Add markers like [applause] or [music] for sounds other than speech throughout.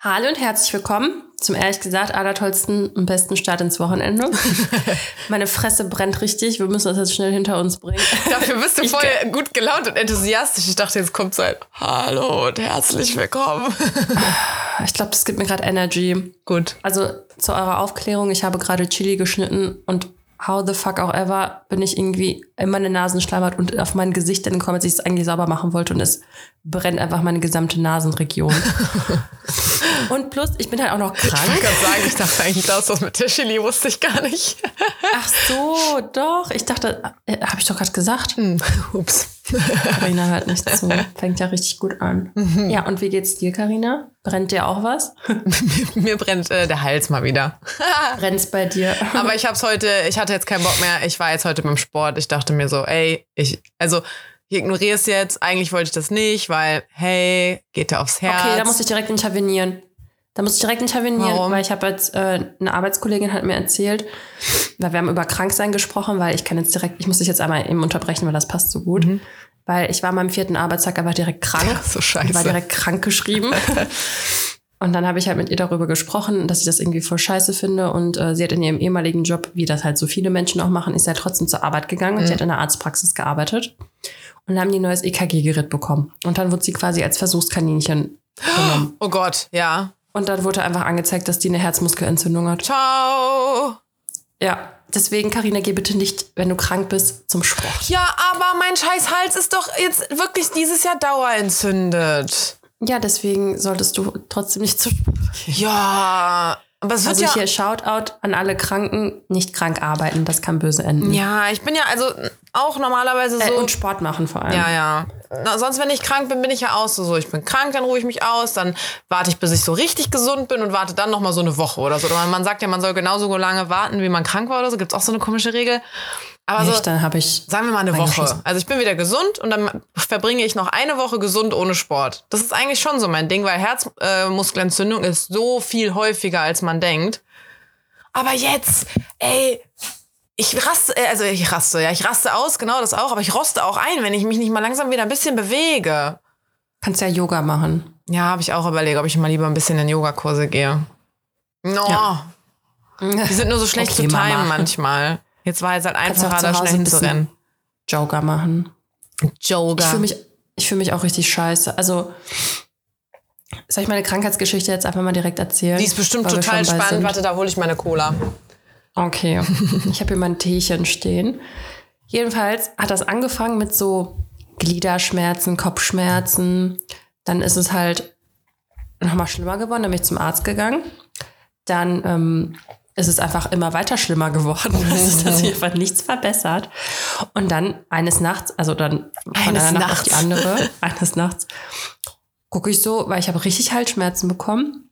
Hallo und herzlich willkommen zum ehrlich gesagt allertollsten und besten Start ins Wochenende. [laughs] Meine Fresse brennt richtig. Wir müssen das jetzt schnell hinter uns bringen. Dafür bist du Ich voll gut gelaunt und enthusiastisch. Ich dachte, jetzt kommt so ein Hallo und herzlich willkommen. [laughs] Ich glaube, das gibt mir gerade Energy. Gut. Also zu eurer Aufklärung, ich habe gerade Chili geschnitten und how the fuck auch ever bin ich irgendwie in meine Nasenschleimhaut und auf mein Gesicht dann gekommen, als ich es eigentlich sauber machen wollte und es brennt einfach meine gesamte Nasenregion. [laughs] und plus, ich bin halt auch noch Ich wollte krank. gerade sagen, ich dachte eigentlich, das das mit der Chili wusste ich gar nicht. Ach so, doch. Ich dachte, äh, habe ich doch gerade gesagt. Ups. Carina hört nicht zu. Fängt ja richtig gut an. Ja, und wie geht's dir, Carina? Brennt dir auch was? [laughs] Mir brennt äh, der Hals mal wieder. [laughs] Brennt's bei dir? Aber ich hab's heute, ich hatte jetzt keinen Bock mehr. Ich war jetzt heute beim Sport. Ich dachte mir so, ey, ich, also ich ignoriere es jetzt. Eigentlich wollte ich das nicht, weil, hey, geht ja aufs Herz. Okay, da muss ich direkt intervenieren. Da muss ich direkt intervenieren, Warum? weil ich habe jetzt, äh, eine Arbeitskollegin hat mir erzählt, weil wir haben über Kranksein gesprochen, weil ich kann jetzt direkt, ich muss dich jetzt einmal eben unterbrechen, weil das passt so gut. Weil ich war am vierten Arbeitstag einfach direkt krank. so Ich scheiße. war direkt krank geschrieben. [laughs] Und dann habe ich halt mit ihr darüber gesprochen, dass ich das irgendwie voll scheiße finde. Und äh, sie hat in ihrem ehemaligen Job, wie das halt so viele Menschen auch machen, ist halt trotzdem zur Arbeit gegangen und sie hat in der Arztpraxis gearbeitet. Und dann haben die ein neues EKG-Gerät bekommen. Und dann wurde sie quasi als Versuchskaninchen [gasps] genommen. oh Gott, ja. Und dann wurde einfach angezeigt, dass die eine Herzmuskelentzündung hat. Ciao. Ja, deswegen, Karina, geh bitte nicht, wenn du krank bist, zum Sport. Ja, aber mein scheiß Hals ist doch jetzt wirklich dieses Jahr dauerentzündet. Ja, deswegen solltest du trotzdem nicht zum Sport. Ja, Also ja... hier Shoutout an alle Kranken, nicht krank arbeiten, das kann böse enden. Ja, ich bin ja also auch normalerweise Äh, so... und Sport machen vor allem. ja, ja. Na, sonst, wenn ich krank bin, bin ich ja auch so. so. Ich bin krank, dann ruhe ich mich aus, dann warte ich, bis ich so richtig gesund bin und warte dann noch mal so eine Woche oder so. Oder man, man sagt ja, man soll genauso lange warten, wie man krank war oder so. Gibt's auch so eine komische Regel. Aber so, Echt, dann habe ich. Sagen wir mal eine Woche. schon. Also ich bin wieder gesund und dann verbringe ich noch eine Woche gesund ohne Sport. Das ist eigentlich schon so mein Ding, weil Herzmuskelentzündung äh, ist so viel häufiger, als man denkt. Aber jetzt, ey, ich raste, äh, also ich raste, ja, ich raste aus, genau das auch, aber ich roste auch ein, wenn ich mich nicht mal langsam wieder ein bisschen bewege. Kannst ja Yoga machen. Ja, habe ich auch überlegt, ob ich mal lieber ein bisschen in Yogakurse gehe. No, Ja. die sind nur so schlecht Okay, zu timen Mama. manchmal. Jetzt war es halt einfacher, zu da Hause schnell hinzurennen. Yoga machen. Yoga. Ich fühle mich, ich fühl mich auch richtig scheiße. Also, soll ich meine Krankheitsgeschichte jetzt einfach mal direkt erzählen? Die ist bestimmt total spannend. sind? Warte, da hole ich meine Cola. Okay. [laughs] Ich habe hier mein Teechen stehen. Jedenfalls hat das angefangen mit so Gliederschmerzen, Kopfschmerzen. Dann ist es halt nochmal schlimmer geworden. Dann bin ich zum Arzt gegangen. Dann ähm, ist es einfach immer weiter schlimmer geworden. [laughs] Es hat sich einfach nichts verbessert. Und dann eines Nachts, also dann von Eines einer Nacht auf die andere, [laughs] eines Nachts, gucke ich so, weil ich habe richtig Halsschmerzen bekommen.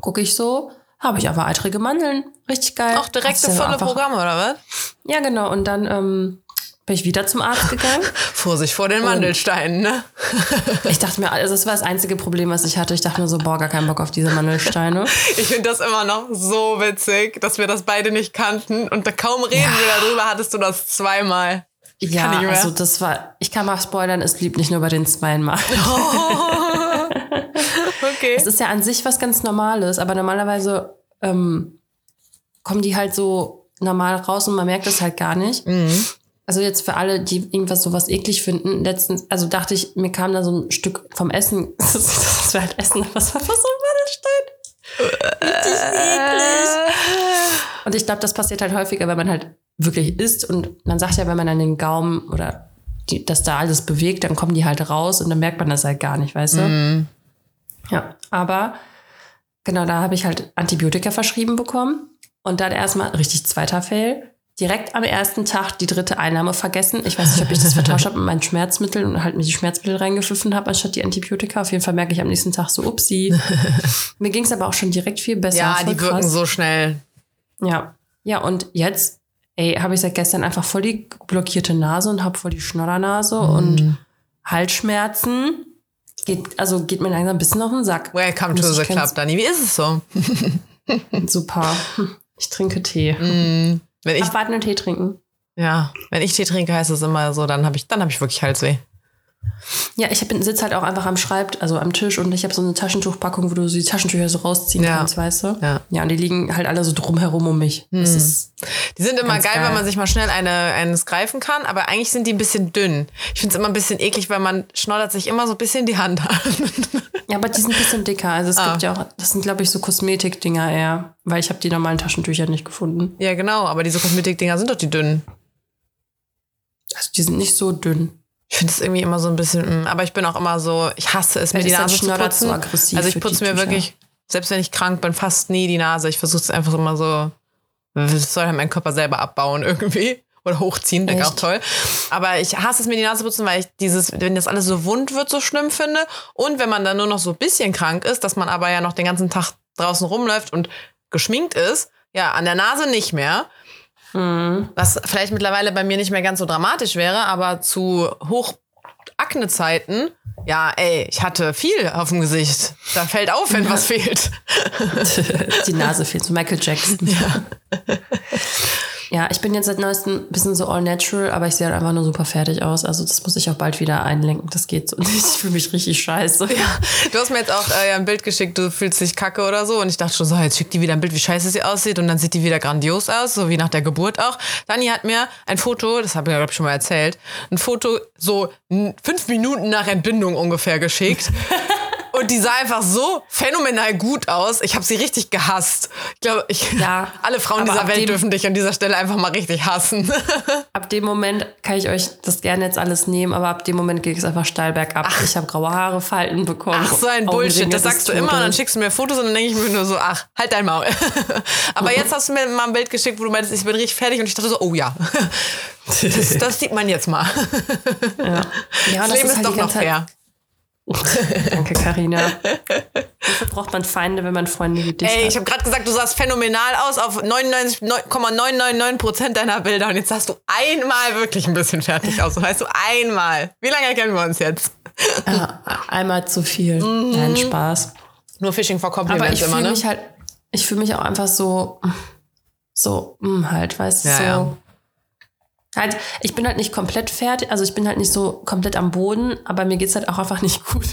Gucke ich so, habe ich aber eitrige Mandeln. Richtig geil. Auch direkte Hast du volle Programme, oder was? Ja, genau. Und dann ähm, bin ich wieder zum Arzt gegangen. [laughs] Vorsicht vor den Mandelsteinen, ne? [laughs] Ich dachte mir, also das war das einzige Problem, was ich hatte. Ich dachte mir so, boah, gar keinen Bock auf diese Mandelsteine. [laughs] Ich finde das immer noch so witzig, dass wir das beide nicht kannten. Und da kaum reden wir darüber, hattest du das zweimal. Ich ja, kann nicht mehr. also das war, ich kann mal spoilern, es blieb nicht nur bei den zweimal. okay. Es ist ja an sich was ganz Normales, aber normalerweise ähm, kommen die halt so normal raus und man merkt es halt gar nicht. Mhm. Also jetzt für alle, die irgendwas sowas eklig finden, letztens, also dachte ich, mir kam da so ein Stück vom Essen, [laughs] das wäre halt Essen, aber es war fast so ein Mandelstein. Richtig eklig. Und ich glaube, das passiert halt häufiger, wenn man halt wirklich isst und man sagt ja, wenn man an den Gaumen oder die, dass da alles bewegt, dann kommen die halt raus und dann merkt man das halt gar nicht, weißt du? Ja, aber genau, da habe ich halt Antibiotika verschrieben bekommen und dann erstmal richtig zweiter Fail. Direkt am ersten Tag die dritte Einnahme vergessen. Ich weiß nicht, ob ich das vertauscht habe mit meinen Schmerzmitteln und halt mir die Schmerzmittel reingepfiffen habe, anstatt die Antibiotika. Auf jeden Fall merke ich am nächsten Tag so, upsi. [laughs] Mir ging es aber auch schon direkt viel besser. Ja, Voll die wirken krass. so schnell. Ja. Ja, und jetzt, ey, habe ich seit gestern einfach voll die blockierte Nase und habe voll die Schnoddernase Mhm. und Halsschmerzen. Geht, also geht mir langsam ein bisschen auf den Sack. Welcome to the club, Dani. Wie ist es so? [laughs] [laughs] Super. Ich trinke Tee. Wenn ich, Abwarten und Tee trinken. ja, wenn ich Tee trinke, heißt es immer so, dann habe ich, dann habe ich wirklich Halsweh. Ja, ich sitze halt auch einfach am Schreib, also am Tisch und ich habe so eine Taschentuchpackung, wo du so die Taschentücher so rausziehen Ja. kannst, weißt du? Ja. Ja, und die liegen halt alle so drumherum um mich. Ist, Die sind immer geil, geil. wenn man sich mal schnell eine, eines greifen kann, aber eigentlich sind die ein bisschen dünn. Ich finde es immer ein bisschen eklig, weil man schnoddert sich immer so ein bisschen die Hand an. ja, aber die sind ein bisschen dicker. Also es Ah. gibt ja auch, das sind glaube ich so Kosmetikdinger eher, weil ich habe die normalen Taschentücher nicht gefunden. ja, genau, aber diese Kosmetikdinger sind doch die dünnen. Also die sind nicht so dünn. Ich finde es irgendwie immer so ein bisschen, mm, aber ich bin auch immer so, ich hasse es, mir die Nase zu putzen. so also ich putze mir Tücher. wirklich, selbst wenn ich krank bin, fast nie die Nase. Ich versuche es einfach immer so, das soll halt mein Körper selber abbauen irgendwie. Oder hochziehen, denke auch toll. Aber ich hasse es mir die Nase zu putzen, weil ich dieses, wenn das alles so wund wird, so schlimm finde. Und wenn man dann nur noch so ein bisschen krank ist, dass man aber ja noch den ganzen Tag draußen rumläuft und geschminkt ist, ja, an der Nase nicht mehr. Mhm. Was vielleicht mittlerweile bei mir nicht mehr ganz so dramatisch wäre, aber zu Hoch-Akne-Zeiten, ja, ey, ich hatte viel auf dem Gesicht. Da fällt auf, wenn was [laughs] fehlt. die Nase fehlt, so Michael Jackson. Ja. Ja, ich bin jetzt seit neuestem ein bisschen so all natural, aber ich sehe halt einfach nur super fertig aus. Also das muss ich auch bald wieder einlenken. Das geht so [laughs] nicht. Ich fühle mich richtig scheiße. Ja. Du hast mir jetzt auch äh, ja, ein Bild geschickt, du fühlst dich kacke oder so. Und ich dachte schon so, jetzt schickt die wieder ein Bild, wie scheiße sie aussieht. Und dann sieht die wieder grandios aus, so wie nach der Geburt auch. Dani hat mir ein Foto, das habe ich ja, glaube ich, schon mal erzählt, ein Foto so fünf Minuten nach Entbindung ungefähr geschickt. [laughs] Und die sah einfach so phänomenal gut aus. Ich habe sie richtig gehasst. Ich glaube, ich, Ja, [laughs] alle Frauen dieser Welt dem- dürfen dich an dieser Stelle einfach mal richtig hassen. [laughs] Ab dem Moment kann ich euch das gerne jetzt alles nehmen, aber ab dem Moment geht es einfach steil bergab. Ich habe graue Haare, Falten bekommen. Ach, so ein Bullshit. Das sagst du immer und dann schickst du mir Fotos und dann denke ich mir nur so, ach, halt dein Maul. [laughs] Aber jetzt hast du mir mal ein Bild geschickt, wo du meintest, ich bin richtig fertig und ich dachte so, oh ja. Das, das sieht man jetzt mal. Ja, Das, das Leben ist halt doch die noch fair. [laughs] Danke, Karina. Wofür braucht man Feinde, wenn man Freunde wie dich Ey, hat? ich habe gerade gesagt, du sahst phänomenal aus auf 99,999% deiner Bilder und jetzt sahst du einmal wirklich ein bisschen fertig aus. Weißt du, einmal. Wie lange kennen wir uns jetzt? Ja, einmal zu viel. Nein, Spaß. Nur Fishing for Aber Compliments ich immer, fühle ne? mich halt, ich fühle mich auch einfach so, so, mm, halt, weißt du, Ja, so. ja. Halt, ich bin halt nicht komplett fertig, also ich bin halt nicht so komplett am Boden, aber mir geht's halt auch einfach nicht gut.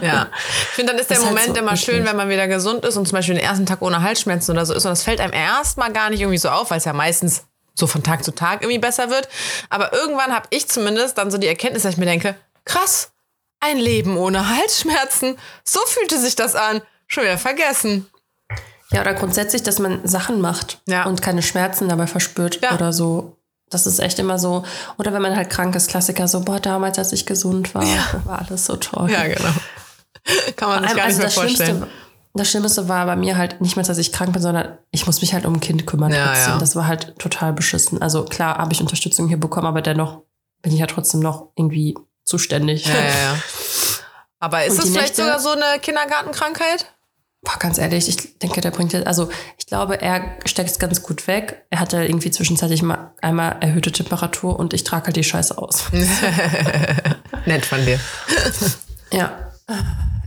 Ja. [laughs] Ich finde, dann ist der Das ist halt Moment so immer schön, wenn man wieder gesund ist und zum Beispiel den ersten Tag ohne Halsschmerzen oder so ist. Und das fällt einem erstmal gar nicht irgendwie so auf, weil es ja meistens so von Tag zu Tag irgendwie besser wird. Aber irgendwann habe ich zumindest dann so die Erkenntnis, dass ich mir denke, krass, ein Leben ohne Halsschmerzen. So fühlte sich das an. Schon wieder vergessen. Ja, oder grundsätzlich, dass man Sachen macht Ja. und keine Schmerzen dabei verspürt Ja. oder so. Das ist echt immer so. Oder wenn man halt krank ist, Klassiker, so, boah, damals, als ich gesund war, [laughs] war alles so toll. Ja, genau. [laughs] Kann man sich gar nicht mehr das vorstellen. Schlimmste, das Schlimmste war bei mir halt nicht mehr, dass ich krank bin, sondern ich muss mich halt um ein Kind kümmern Ja, ja. Das war halt total beschissen. Also klar habe ich Unterstützung hier bekommen, aber dennoch bin ich ja trotzdem noch irgendwie zuständig. Ja, ja, ja. [laughs] Aber ist die vielleicht Nächte- sogar so eine Kindergartenkrankheit? Boah, ganz ehrlich, ich denke, der bringt jetzt, also ich glaube, er steckt es ganz gut weg. Er hatte irgendwie zwischenzeitlich mal einmal erhöhte Temperatur und ich trage halt die Scheiße aus. [laughs] [laughs] Nett von dir. ja.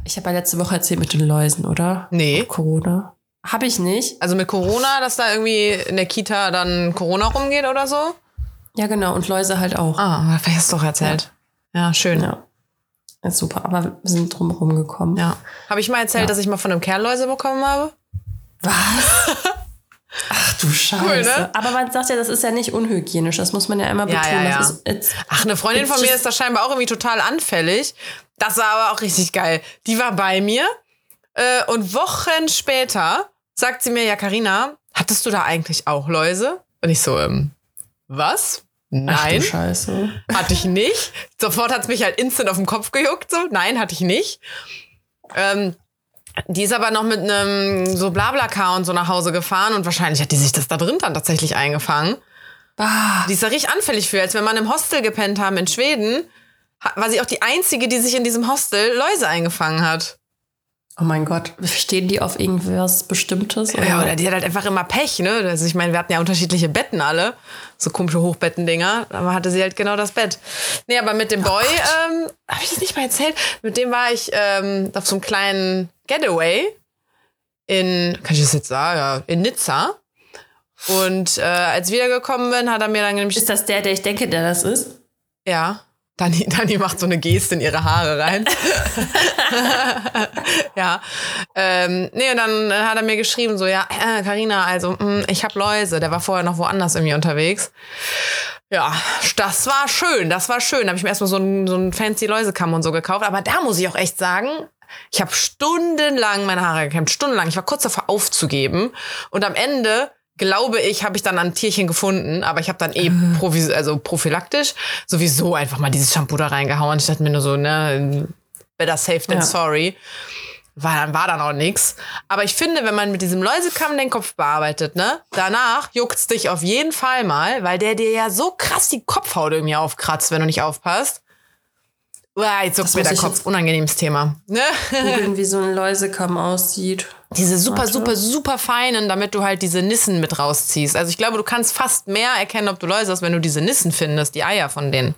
Ich habe ja letzte Woche erzählt mit den Läusen, oder? Nee. Corona. Habe ich nicht. Also mit Corona, dass da irgendwie in der Kita dann Corona rumgeht oder so? Ja, genau. Und Läuse halt auch. Ah, vielleicht hast du doch erzählt. Ja, schön. Ja. Ja. Ist super. Aber wir sind drum herum gekommen. Habe ich mal erzählt, Ja. dass ich mal von einem Kerl Läuse bekommen habe? Was? [laughs] Ach du Scheiße. Cool, ne? Aber man sagt ja, das ist ja nicht unhygienisch. Das muss man ja immer Ja, betonen. ja, ja. Ist, it's, Ach, eine Freundin von mir ist da scheinbar auch irgendwie total anfällig. Das war aber auch richtig geil. Die war bei mir äh, und Wochen später sagt sie mir, ja, Karina, hattest du da eigentlich auch Läuse? Und ich so, ähm, was? Ach Nein, du Scheiße. hatte ich nicht. Sofort hat es mich halt instant auf den Kopf gejuckt. So, nein, hatte ich nicht. Ähm, die ist aber noch mit einem so Blablacar und so nach Hause gefahren und wahrscheinlich hat die sich das da drin dann tatsächlich eingefangen. Ah, Die ist da richtig anfällig für. Als wir mal im Hostel gepennt haben in Schweden, war sie auch die Einzige, die sich in diesem Hostel Läuse eingefangen hat. Oh mein Gott. Stehen die auf irgendwas Bestimmtes? Ja, oder die hat halt einfach immer Pech, ne? Also ich meine, wir hatten ja unterschiedliche Betten alle. So komische Hochbettendinger. Aber hatte sie halt genau das Bett. Nee, aber mit dem Boy, ähm, habe ich das nicht mal erzählt? Mit dem war ich ähm, auf so einem kleinen Getaway in, kann ich das jetzt sagen, in Nizza. Und äh, als ich wiedergekommen bin, hat er mir dann nämlich Ist das der, der ich denke, der das ist? Ja. Dani, [laughs] Dani macht so eine Geste in ihre Haare rein. [laughs] ja. Ähm, nee, und dann hat er mir geschrieben, so, ja, Karina, äh, also, mh, hm, ich habe Läuse. Der war vorher noch woanders irgendwie unterwegs. Ja, das war schön, das war schön. Da habe ich mir erstmal so ein, so ein fancy Läusekamm und so gekauft. Aber da muss ich auch echt sagen, ich habe stundenlang meine Haare gekämmt, stundenlang. Ich war kurz davor aufzugeben. Und am Ende glaube ich, habe ich dann ein Tierchen gefunden, aber ich habe dann eh provis also prophylaktisch sowieso einfach mal dieses Shampoo da reingehauen. Ich dachte mir nur so, ne, better safe than ja. sorry. War dann, war dann auch nix. Aber ich finde, wenn man mit diesem Läusekamm den Kopf bearbeitet, ne, danach juckt's dich auf jeden Fall mal, weil der dir ja so krass die Kopfhaut irgendwie aufkratzt, wenn du nicht aufpasst. Uah, jetzt juckt mir der Kopf. Unangenehmes Thema. Ne? wie [laughs] so ein Läusekamm aussieht. Diese super, Warte. super, super feinen, damit du halt diese Nissen mit rausziehst. Also ich glaube, du kannst fast mehr erkennen, ob du Läuse hast, wenn du diese Nissen findest, die Eier von denen.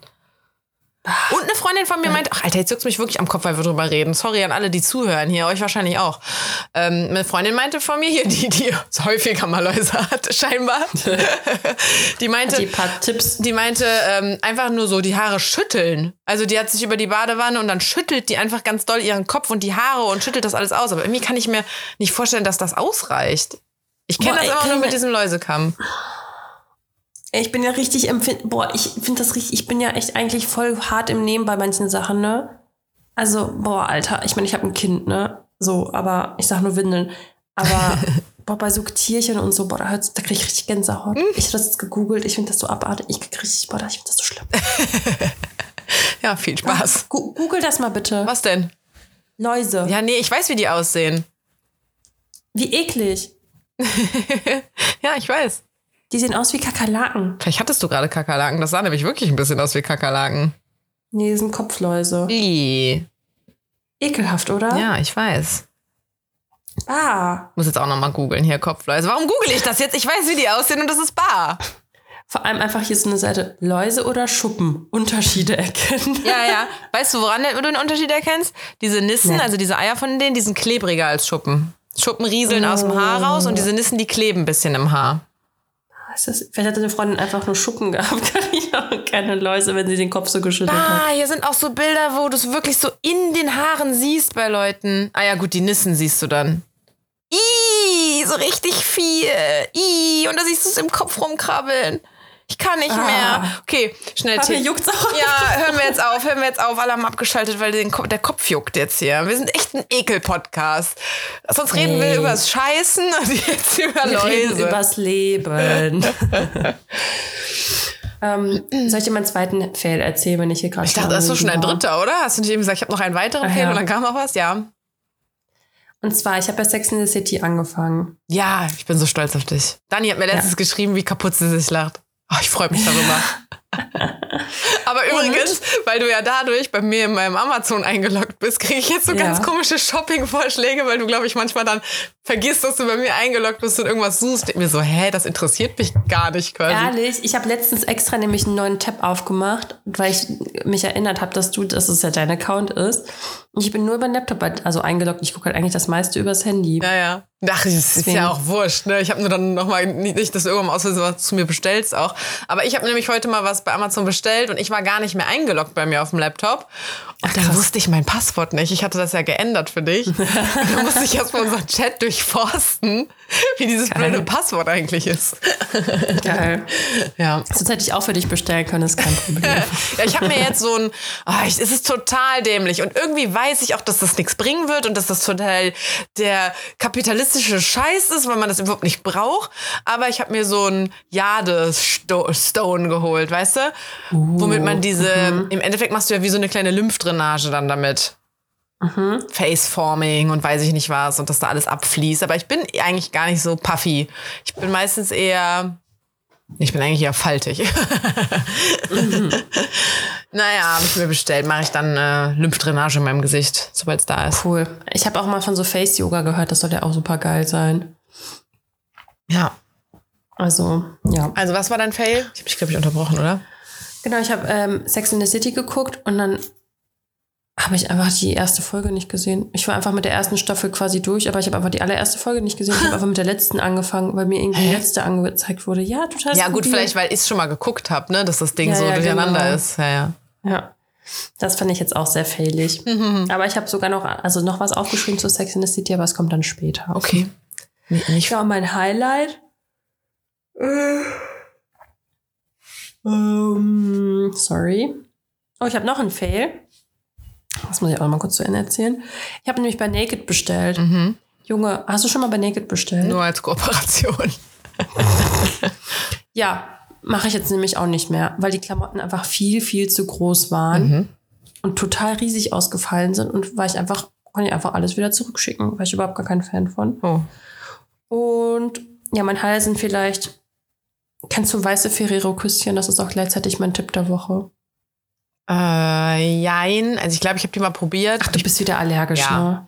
Und eine Freundin von mir meint, ach Alter, jetzt juckt mich wirklich am Kopf, weil wir drüber reden. Sorry an alle, die zuhören hier, euch wahrscheinlich auch. Ähm, eine Freundin meinte von mir hier, die, die häufiger mal Läuse hatte, [laughs] scheinbar. [laughs] die meinte, die paar Tipps. Die meinte, ähm, einfach nur so die Haare schütteln. Also die hat sich über die Badewanne und dann schüttelt die einfach ganz doll ihren Kopf und die Haare und schüttelt das alles aus. Aber irgendwie kann ich mir nicht vorstellen, dass das ausreicht. Ich kenne das immer nur mit diesem Läusekamm. Ich bin ja richtig empfind. Boah, ich finde das richtig. Ich bin ja echt eigentlich voll hart im Nehmen bei manchen Sachen, ne? Also, boah, Alter. Ich meine, ich habe ein Kind, ne? So, aber ich sag nur Windeln. Aber [laughs] boah, bei so Tierchen und so, boah, da, da kriege ich richtig Gänsehaut. Mhm. Ich habe das jetzt gegoogelt. Ich finde das so abartig. Ich krieg richtig, boah, ich finde das so schlimm. [laughs] ja, viel Spaß. Gu Google das mal bitte. Was denn? Läuse. Ja, nee, ich weiß, wie die aussehen. Wie eklig. [laughs] ja, ich weiß. Die sehen aus wie Kakerlaken. Vielleicht hattest du gerade Kakerlaken. Das sah nämlich wirklich ein bisschen aus wie Kakerlaken. Nee, die sind Kopfläuse. Wie? Ekelhaft, oder? Ja, ich weiß. Ah. Muss jetzt auch nochmal googeln hier, Kopfläuse. Warum google ich das jetzt? Ich weiß, wie die aussehen und das ist bar. Vor allem einfach hier so eine Seite Läuse oder Schuppen. Unterschiede erkennen. Ja, ja. Weißt du, woran du den Unterschied erkennst? Diese Nissen, nee. also diese Eier von denen, die sind klebriger als Schuppen. Schuppen rieseln oh. aus dem Haar raus und diese Nissen, die kleben ein bisschen im Haar ist das? Vielleicht hat deine Freundin einfach nur Schuppen gehabt, [laughs] Carina, keine Läuse, wenn sie den Kopf so geschüttelt ah, hat. Ah, hier sind auch so Bilder, wo du es wirklich so in den Haaren siehst bei Leuten. Ah ja, gut, die Nissen siehst du dann. Ih, so richtig viel. Ih, und da siehst du es im Kopf rumkrabbeln. Ich kann nicht ah. mehr. Okay, schnell Tipp. juckt's auch. Ja, hören wir jetzt auf, hören wir jetzt auf. Alle haben abgeschaltet, weil den, der Kopf juckt jetzt hier. Wir sind echt ein Ekel-Podcast. Sonst reden hey. wir übers Scheißen und jetzt über wir Läuse. Reden übers Leben. [laughs] ähm, soll ich dir meinen zweiten Fail erzählen, wenn ich hier gerade Ich dachte, das ist so schon ein dritter, oder? Hast du nicht eben gesagt, ich habe noch einen weiteren Fail ja. und dann kam noch was? Ja. Und zwar, ich habe bei Sex in the City angefangen. Ja, ich bin so stolz auf dich. Dani hat mir letztens ja. geschrieben, wie kaputt sie sich lacht. Oh, ich freue mich darüber. [laughs] Aber übrigens, und? weil du ja dadurch bei mir in meinem Amazon eingeloggt bist, kriege ich jetzt so ja. ganz komische Shopping-Vorschläge, weil du, glaube ich, manchmal dann vergisst, dass du bei mir eingeloggt bist und irgendwas suchst. Ich mir so, hä, das interessiert mich gar nicht quasi. Ehrlich, ich habe letztens extra nämlich einen neuen Tab aufgemacht, weil ich mich erinnert habe, dass du, dass es ja dein Account ist. Und ich bin nur über den Laptop also eingeloggt. Ich gucke halt eigentlich das meiste übers Handy. Ja, ja. Ach, das ist ja auch wurscht. Ne? Ich habe nur dann nochmal, nicht, dass du irgendwann aus was zu mir bestellst auch. Aber ich habe nämlich heute mal was bei Amazon bestellt und ich war gar nicht mehr eingeloggt bei mir auf dem Laptop. Und dann wusste ich mein Passwort nicht. Ich hatte das ja geändert für dich. [laughs] dann musste ich erstmal unseren Chat durchforsten, [laughs] wie dieses Geil. blöde Passwort eigentlich ist. [laughs] Geil. Ja. Sonst hätte ich auch für dich bestellen können, ist kein Problem. [laughs] ja, ich habe mir jetzt so ein, oh, ich, es ist total dämlich. Und irgendwie weiß ich auch, dass das nichts bringen wird und dass das total der kapitalistische Scheiß ist, weil man das überhaupt nicht braucht. Aber ich habe mir so ein Jade-Stone geholt, weißt du? Uh, Womit man diese, uh. -huh. im Endeffekt machst du ja wie so eine kleine Lymphdrüse Drainage dann damit. Mhm. Faceforming und weiß ich nicht was und dass da alles abfließt. Aber ich bin eigentlich gar nicht so puffy. Ich bin meistens eher. Ich bin eigentlich eher faltig. mhm. [laughs] Naja, habe ich mir bestellt. Mache ich dann äh, Lymphdrainage in meinem Gesicht, sobald es da ist. Cool. Ich habe auch mal von so Face-Yoga gehört. Das soll ja auch super geil sein. Ja. Also, ja. Also, was war dein Fail? Ich habe mich, glaube ich, unterbrochen, oder? Genau, ich habe ähm, Sex in the City geguckt und dann habe ich einfach die erste Folge nicht gesehen. Ich war einfach mit der ersten Staffel quasi durch, aber ich habe einfach die allererste Folge nicht gesehen. Ich habe [laughs] einfach mit der letzten angefangen, weil mir irgendwie die letzte angezeigt wurde. Ja, total. Ja, gut, vielleicht, weil ich es schon mal geguckt habe, ne, dass das Ding ja, so ja, durcheinander genau. ist. Ja, ja. Ja. Das fand ich jetzt auch sehr failig. Aber ich habe sogar noch, also noch was aufgeschrieben zu Sex in the City, aber es kommt dann später. Okay. Nicht, nicht Ja, mein Highlight. Äh, ähm, sorry. Oh, ich habe noch einen Fail. Das muss ich auch mal kurz zu Ende erzählen. Ich habe nämlich bei Naked bestellt. Junge, hast du schon mal bei Naked bestellt? nur als Kooperation. Ja, mache ich jetzt nämlich auch nicht mehr, weil die Klamotten einfach viel, viel zu groß waren und total riesig ausgefallen sind und weil ich einfach, kann ich einfach alles wieder zurückschicken, weil ich überhaupt gar kein Fan von. Oh. Und ja, mein Highlight sind vielleicht, kennst du weiße Ferrero-Küsschen? Das ist auch gleichzeitig mein Tipp der Woche. Äh, jein. Also ich glaube, ich habe die mal probiert. Ach, du bist wieder allergisch, Ja. ne?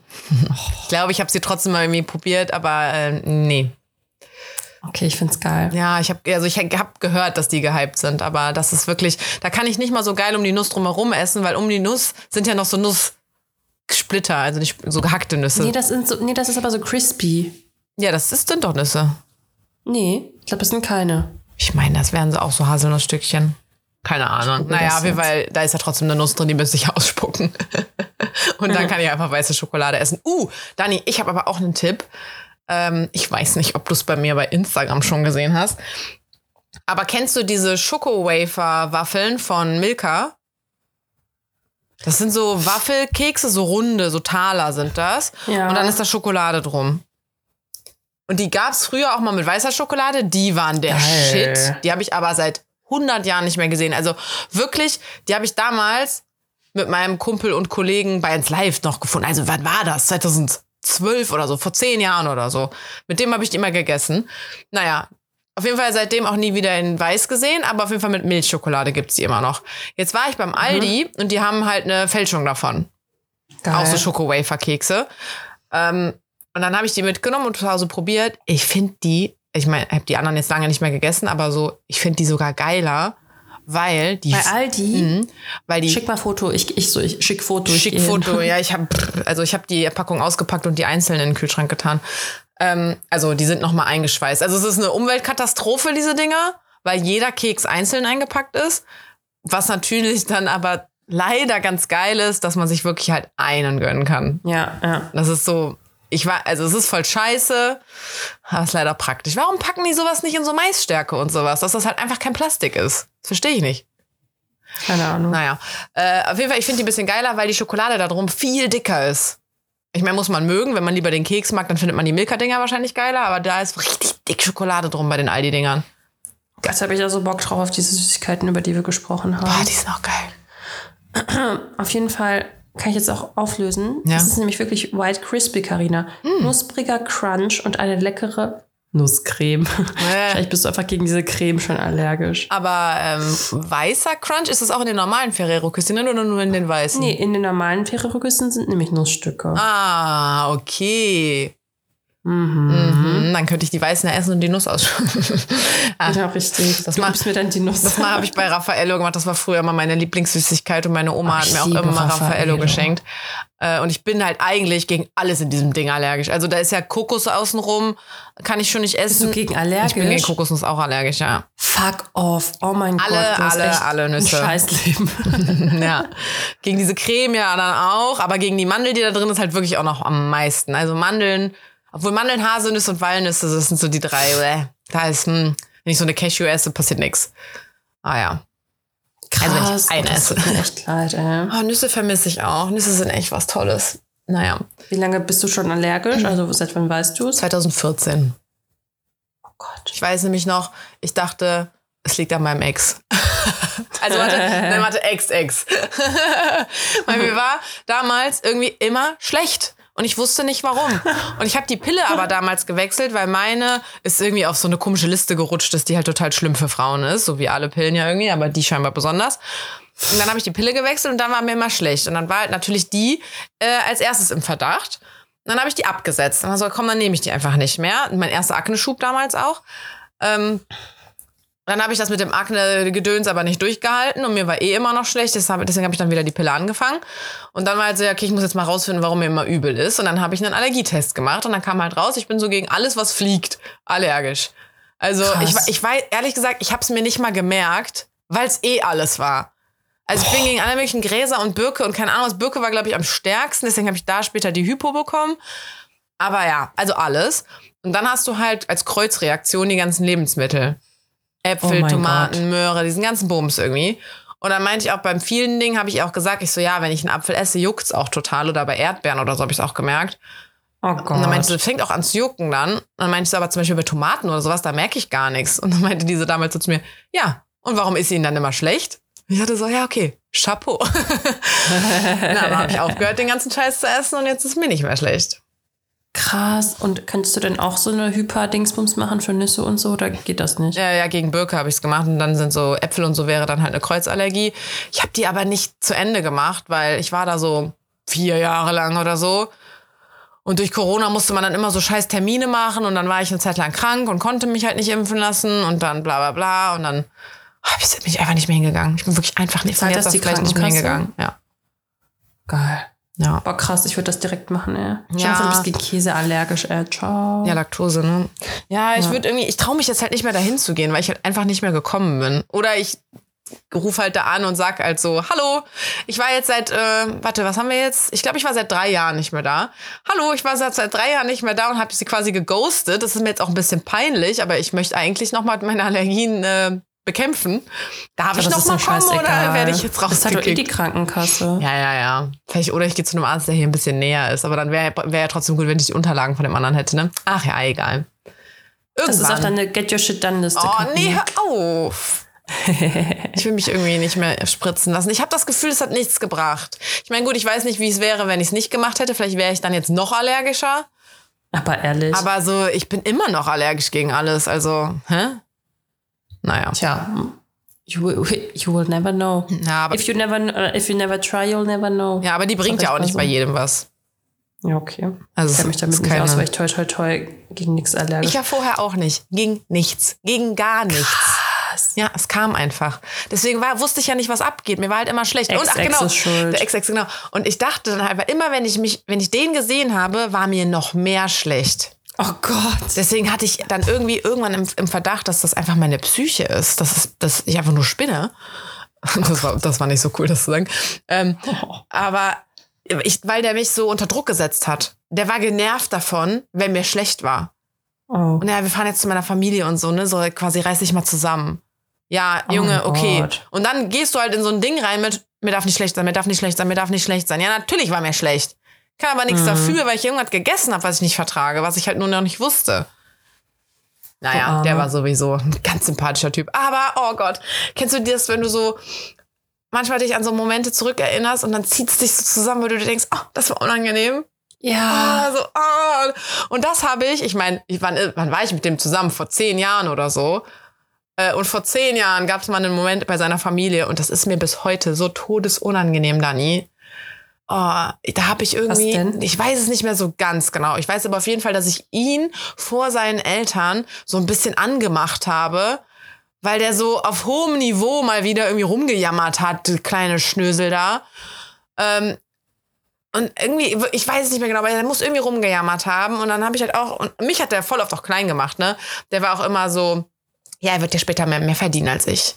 Ich glaube, ich habe sie trotzdem mal irgendwie probiert, aber äh, nee. Okay, ich find's geil. Ja, ich habe also ich habe gehört, dass die gehypt sind, aber das ist wirklich, da kann ich nicht mal so geil um die Nuss drumherum essen, weil um die Nuss sind ja noch so Nusssplitter, also nicht so gehackte Nüsse. Nee, das, sind so, nee, das ist aber so crispy. ja, das ist, sind doch Nüsse. Nee, ich glaube, das sind keine. Ich meine, das wären so auch so Haselnussstückchen. Keine Ahnung. Naja, jetzt. Fall, da ist ja trotzdem eine Nuss drin, die müsste ich [laughs] ausspucken. Und dann kann ich einfach weiße Schokolade essen. Uh, Dani, ich habe aber auch einen Tipp. Ähm, ich weiß nicht, ob du es bei mir bei Instagram schon gesehen hast. Aber kennst du diese Schoko-Wafer-Waffeln von Milka? Das sind so Waffelkekse, so runde, so Taler sind das. Ja. Und dann ist da Schokolade drum. Und die gab's früher auch mal mit weißer Schokolade. Die waren der Geil. Shit. Die habe ich aber seit 100 Jahren nicht mehr gesehen. Also wirklich, die habe ich damals mit meinem Kumpel und Kollegen bei uns Live noch gefunden. Also wann war das? 2012 oder so, vor zehn Jahren oder so. Mit dem habe ich die immer gegessen. Naja, auf jeden Fall seitdem auch nie wieder in Weiß gesehen, aber auf jeden Fall mit Milchschokolade gibt's die immer noch. Jetzt war ich beim Aldi und die haben halt eine Fälschung davon. Geil. Auch so Schoko-Wafer-Kekse. Ähm, und dann habe ich die mitgenommen und zu Hause probiert. Ich finde die, ich meine, ich habe die anderen jetzt lange nicht mehr gegessen, aber so, ich finde die sogar geiler, weil die. Bei Aldi, Mhm, weil die schick mal Foto. Ich, ich so, ich schick Foto. ich Schick hin. Foto, [laughs] ja, ich habe also ich habe die Packung ausgepackt und die einzeln in den Kühlschrank getan. Ähm, also die sind noch mal eingeschweißt. Also es ist eine Umweltkatastrophe diese Dinger, weil jeder Keks einzeln eingepackt ist, was natürlich dann aber leider ganz geil ist, dass man sich wirklich halt einen gönnen kann. Ja, ja. Das ist so ich war, also es ist voll scheiße, aber ist leider praktisch. Warum packen die sowas nicht in so Maisstärke und sowas, dass das halt einfach kein Plastik ist? Das verstehe ich nicht. Keine Ahnung. Naja, äh, auf jeden Fall, ich finde die ein bisschen geiler, weil die Schokolade da drum viel dicker ist. Ich meine, muss man mögen. Wenn man lieber den Keks mag, dann findet man die Milka-Dinger wahrscheinlich geiler, aber da ist richtig dick Schokolade drum bei den Aldi-Dingern. Jetzt habe ich ja so Bock drauf auf diese Süßigkeiten, über die wir gesprochen haben. Boah, die sind auch geil. Auf jeden Fall kann ich jetzt auch auflösen. Ja. Das ist nämlich wirklich White Crispy, Carina. Knuspriger Crunch und eine leckere Nusscreme. [laughs] Vielleicht bist du einfach gegen diese Creme schon allergisch. Aber ähm, weißer Crunch, ist das auch in den normalen Ferrero-Küsschen oder nur in den weißen? Nee, in den normalen Ferrero-Küssen sind nämlich Nussstücke. Ah, okay. Mhm. Mhm, dann könnte ich die weißen ja essen und die Nuss ausschauen. ah, [laughs] Ja, richtig. Das du ma- gibst mir dann die Nuss. Das mal habe ich bei Raffaello gemacht. Das war früher immer meine Lieblingssüßigkeit und meine Oma Oh, hat mir auch immer Raffaello Raffaello. geschenkt. Äh, und ich bin halt eigentlich gegen alles in diesem Ding allergisch. Also da ist ja Kokos außenrum, kann ich schon nicht essen. Bist du gegen allergisch? Ich bin gegen Kokosnuss auch allergisch, ja. Fuck off. Oh mein Alle, Gott. du hast alle, echt alle Nüsse. Ein Scheißleben. [laughs] ja. Gegen diese Creme ja dann auch, aber gegen die Mandel, die da drin ist, halt wirklich auch noch am meisten. Also Mandeln, obwohl Mandeln, Haselnüsse und Walnüsse, das sind so die drei. Bäh. Da ist, hm, wenn ich so eine Cashew esse, passiert nichts. Ah ja. Also wenn ich Krass. eine oh, esse. echt [laughs] leid, ey. Oh, Nüsse vermisse ich auch. Nüsse sind echt was Tolles. Naja, Wie lange bist du schon allergisch? Also seit wann weißt du es? 2014. Oh Gott. Ich weiß nämlich noch, ich dachte, es liegt an meinem Ex. [laughs] also warte, nein, warte, Ex-Ex. [laughs] Weil mir war damals irgendwie immer schlecht. Und ich wusste nicht warum. Und ich habe die Pille aber damals gewechselt, weil meine ist irgendwie auf so eine komische Liste gerutscht ist, die halt total schlimm für Frauen ist. So wie alle Pillen ja irgendwie, aber die scheinbar besonders. Und dann habe ich die Pille gewechselt und dann war mir immer schlecht. Und dann war halt natürlich die äh, als erstes im Verdacht. Und dann habe ich die abgesetzt. Und dann so, komm, dann nehme ich die einfach nicht mehr. Mein erster Akne-Schub damals auch. Ähm, dann habe ich das mit dem Akne-Gedöns aber nicht durchgehalten und mir war eh immer noch schlecht. Deshalb, deswegen habe ich dann wieder die Pille angefangen. Und dann war halt so, ja, okay, ich muss jetzt mal rausfinden, warum mir immer übel ist. Und dann habe ich einen Allergietest gemacht und dann kam halt raus, ich bin so gegen alles, was fliegt, allergisch. Also Krass. ich, ich weiß, ehrlich gesagt, ich habe es mir nicht mal gemerkt, weil es eh alles war. Also ich bin gegen alle möglichen Gräser und Birke und keine Ahnung, was Birke war, glaube ich, am stärksten. Deswegen habe ich da später die Hypo bekommen. Aber ja, also alles. Und dann hast du halt als Kreuzreaktion die ganzen Lebensmittel. Äpfel, Oh Tomaten, Gott. Möhre, diesen ganzen Bums irgendwie. Und dann meinte ich auch beim vielen Dingen, habe ich auch gesagt, ich so, ja, wenn ich einen Apfel esse, juckt's auch total. Oder bei Erdbeeren oder so habe ich es auch gemerkt. Oh Gott. Und dann meinte sie, das fängt auch an zu jucken dann. Und dann meinte sie aber zum Beispiel bei Tomaten oder sowas, da merke ich gar nichts. Und dann meinte diese damals so zu mir, ja, und warum ist ihnen dann immer schlecht? Und ich hatte so, ja, okay, Chapeau. [laughs] Na, dann habe ich aufgehört, den ganzen Scheiß zu essen und jetzt ist mir nicht mehr schlecht. Krass. Und könntest du denn auch so eine Hyper-Dingsbums machen für Nüsse und so? Oder geht das nicht? Ja, ja, gegen Birke habe ich es gemacht und dann sind so Äpfel und so wäre dann halt eine Kreuzallergie. Ich habe die aber nicht zu Ende gemacht, weil ich war da so vier Jahre lang oder so. Und durch Corona musste man dann immer so scheiß Termine machen und dann war ich eine Zeit lang krank und konnte mich halt nicht impfen lassen und dann bla bla bla und dann hab ich, bin ich einfach nicht mehr hingegangen. Ich bin wirklich einfach nicht, von jetzt das auf die gleich nicht mehr hingegangen. Ja. Geil. Ja. Boah, krass, ich würde das direkt machen, ey. Ja. Ja. Du bist gegen Käse allergisch, ey. Ciao. Ja, Laktose, ne? Ja, ich Ja. würde irgendwie, ich traue mich jetzt halt nicht mehr dahin zu gehen, weil ich halt einfach nicht mehr gekommen bin. Oder ich rufe halt da an und sag halt so, hallo, ich war jetzt seit, äh, warte, was haben wir jetzt? Ich glaube, ich war seit drei Jahren nicht mehr da. Hallo, ich war seit, seit drei Jahren nicht mehr da und habe sie quasi geghostet. Das ist mir jetzt auch ein bisschen peinlich, aber ich möchte eigentlich noch mal meine Allergien äh, bekämpfen. Darf ich das noch mal kommen oder werde ich jetzt Das hat doch eh die rausgekickt? Krankenkasse. Ja, ja, ja. Vielleicht, oder ich gehe zu einem Arzt, der hier ein bisschen näher ist. Aber dann wäre wär ja trotzdem gut, wenn ich die Unterlagen von dem anderen hätte, ne? Ach ja, egal. Irgendwann. Das ist auf deine Get Your Shit Done Liste. Oh, nee, hör auf. [laughs] Ich will mich irgendwie nicht mehr spritzen lassen. Ich habe das Gefühl, es hat nichts gebracht. Ich meine, gut, ich weiß nicht, wie es wäre, wenn ich es nicht gemacht hätte. Vielleicht wäre ich dann jetzt noch allergischer. Aber ehrlich. Aber so, ich bin immer noch allergisch gegen alles. Also, hä? Naja. Tja. You will, you will never know. Ja, aber, If you never, uh, if you never try, you'll never know. ja, aber die bringt ja auch nicht mal bei so. jedem was. Ja, okay. Also Ich kenne mich damit nicht aus, weil ich toi toi toi gegen nichts allergisch Ich ja vorher auch nicht. Gegen nichts. Gegen gar nichts. Krass. Ja, es kam einfach. Deswegen war, wusste ich ja nicht, was abgeht. Mir war halt immer schlecht. Und ach genau, ist schuld. der Ex-Ex, genau. Und ich dachte dann halt, weil immer wenn ich mich, wenn ich den gesehen habe, war mir noch mehr schlecht. Oh Gott. Deswegen hatte ich dann irgendwie irgendwann im, im Verdacht, dass das einfach meine Psyche ist, dass, es, dass ich einfach nur spinne. Das war, das war nicht so cool, das zu sagen. Ähm, aber ich, weil der mich so unter Druck gesetzt hat. Der war genervt davon, wenn mir schlecht war. Oh. Und ja, wir fahren jetzt zu meiner Familie und so, ne? So quasi reiß dich mal zusammen. Ja, Oh Junge, mein okay. Gott. Und dann gehst du halt in so ein Ding rein mit, mir darf nicht schlecht sein, mir darf nicht schlecht sein, mir darf nicht schlecht sein. Ja, natürlich war mir schlecht. Kann aber Mhm. nichts dafür, weil ich irgendwas gegessen habe, was ich nicht vertrage, was ich halt nur noch nicht wusste. Naja, Oh, der Arme. war sowieso ein ganz sympathischer Typ. Aber, oh Gott, kennst du das, wenn du so manchmal dich an so Momente zurückerinnerst und dann zieht es dich so zusammen, wo du dir denkst, oh, das war unangenehm. Ja. Ah, so, ah. Und das habe ich, ich meine, wann, wann war ich mit dem zusammen? Vor zehn Jahren oder so. Äh, Und vor zehn Jahren gab es mal einen Moment bei seiner Familie und das ist mir bis heute so todesunangenehm, Dani. Oh, da habe ich irgendwie, denn? ich weiß es nicht mehr so ganz genau. Ich weiß aber auf jeden Fall, dass ich ihn vor seinen Eltern so ein bisschen angemacht habe, weil der so auf hohem Niveau mal wieder irgendwie rumgejammert hat, der kleine Schnösel da. Ähm, und irgendwie, ich weiß es nicht mehr genau, aber er muss irgendwie rumgejammert haben. Und dann habe ich halt auch, und mich hat der voll oft auch klein gemacht, ne? Der war auch immer so, ja, er wird ja später mehr, mehr verdienen als ich.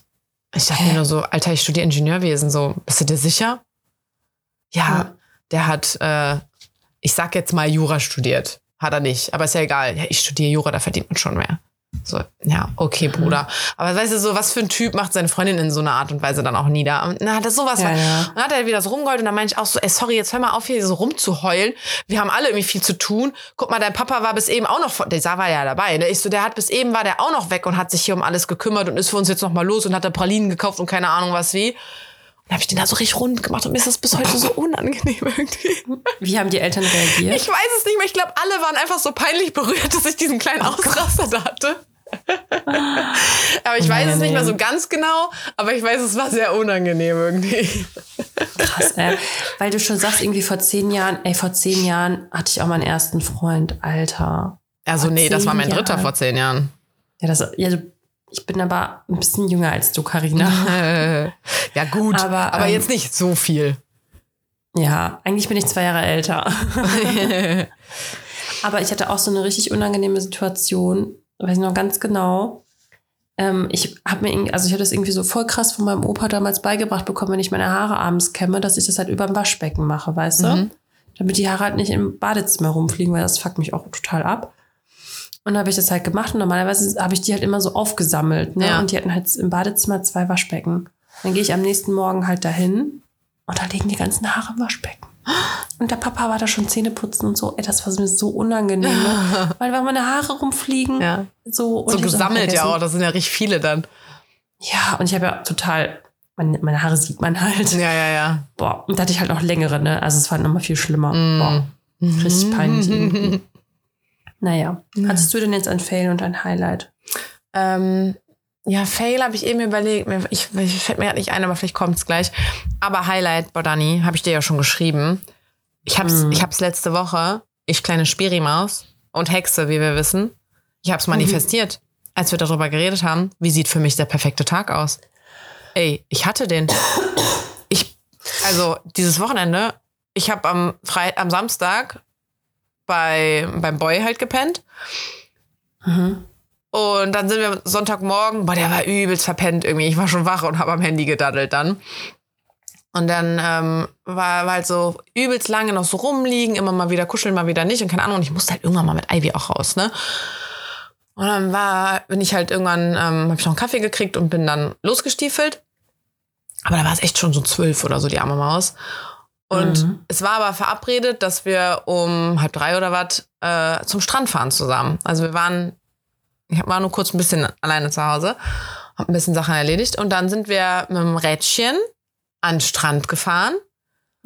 Ich dachte mir nur so, Alter, ich studiere Ingenieurwesen, so, bist du dir sicher? Ja, Ja. der hat, äh, ich sag jetzt mal Jura studiert. Hat er nicht, aber ist ja egal. Ja, ich studiere Jura, da verdient man schon mehr. So, ja, okay. Bruder. Aber weißt du, so, was für ein Typ macht seine Freundin in so einer Art und Weise dann auch nieder? Und dann hat er sowas. Ja, war- ja. Und dann hat er wieder so rumgeheult und dann meinte ich auch so, ey, sorry, jetzt hör mal auf, hier so rumzuheulen. Wir haben alle irgendwie viel zu tun. Guck mal, dein Papa war bis eben auch noch, der war ja dabei, ne? Ich so, der hat bis eben war der auch noch weg und hat sich hier um alles gekümmert und ist für uns jetzt noch mal los und hat da Pralinen gekauft und keine Ahnung was wie. Dann habe ich den da so richtig rund gemacht und mir ist das bis heute so [laughs] unangenehm irgendwie. Wie haben die Eltern reagiert? Ich weiß es nicht mehr. Ich glaube, alle waren einfach so peinlich berührt, dass ich diesen kleinen Ausraster da hatte. [laughs] aber ich weiß es nicht mehr so ganz genau, aber ich weiß, es war sehr unangenehm irgendwie. Krass, ey. Weil du schon sagst, irgendwie vor zehn Jahren, ey, vor zehn Jahren hatte ich auch meinen ersten Freund, Alter. Also, nee, das war mein dritter Jahren. vor zehn Jahren. Ja, das, ja, du- ich bin aber ein bisschen jünger als du, Karina. [laughs] Ja, gut, aber, Aber, ähm, jetzt nicht so viel. Ja, eigentlich bin ich zwei Jahre älter. [laughs] aber ich hatte auch so eine richtig unangenehme Situation, weiß ich noch ganz genau. ähm, ich habe mir, also ich habe das irgendwie so voll krass von meinem Opa damals beigebracht bekommen, wenn ich meine Haare abends kämme, dass ich das halt über dem Waschbecken mache, weißt du? Damit die Haare halt nicht im Badezimmer rumfliegen, weil das fuckt mich auch total ab. Und dann habe ich das halt gemacht und normalerweise habe ich die halt immer so aufgesammelt. Ne? Ja. Und die hatten halt im Badezimmer zwei Waschbecken. Dann gehe ich am nächsten Morgen halt dahin und da liegen die ganzen Haare im Waschbecken. Und der Papa war da schon Zähne putzen und so. Ey, das war mir so unangenehm, ne? [laughs] weil wenn meine Haare rumfliegen, Ja. so, So gesammelt ja auch, das sind ja richtig viele dann. Ja, und ich habe ja total, meine, meine Haare sieht man halt. Ja, ja, ja. Boah, und da hatte ich halt noch längere, ne? Also es war nochmal viel schlimmer. Mm. Boah, richtig peinlich [laughs] Naja, hattest du denn jetzt ein Fail und ein Highlight? Ähm, ja, Fail habe ich eben überlegt. Mir- Ich, ich fällt mir grad nicht ein, aber vielleicht kommt es gleich. Aber Highlight, Bodani, habe ich dir ja schon geschrieben. Ich hab's, Mhm. ich hab's letzte Woche, ich kleine Spirimaus und Hexe, wie wir wissen, ich hab's manifestiert, als wir darüber geredet haben, wie sieht für mich der perfekte Tag aus. Ey, ich hatte den. Ich, also dieses Wochenende, ich habe am, am Samstag bei, beim Boy halt gepennt. Mhm. Und dann sind wir Sonntagmorgen, boah, der war übelst verpennt irgendwie. Ich war schon wach und habe am Handy gedaddelt dann. Und dann ähm, war, war halt so übelst lange noch so rumliegen, immer mal wieder kuscheln, mal wieder nicht und keine Ahnung. Und ich musste halt irgendwann mal mit Ivy auch raus, ne? Und dann war, bin ich halt irgendwann, ähm, habe ich noch einen Kaffee gekriegt und bin dann losgestiefelt. Aber da war es echt schon so zwölf oder so, die arme Maus. Und Mhm. es war aber verabredet, dass wir um halb drei oder was äh, zum Strand fahren zusammen. Also wir waren, ich war nur kurz ein bisschen alleine zu Hause, hab ein bisschen Sachen erledigt und dann sind wir mit dem Rädchen an den Strand gefahren,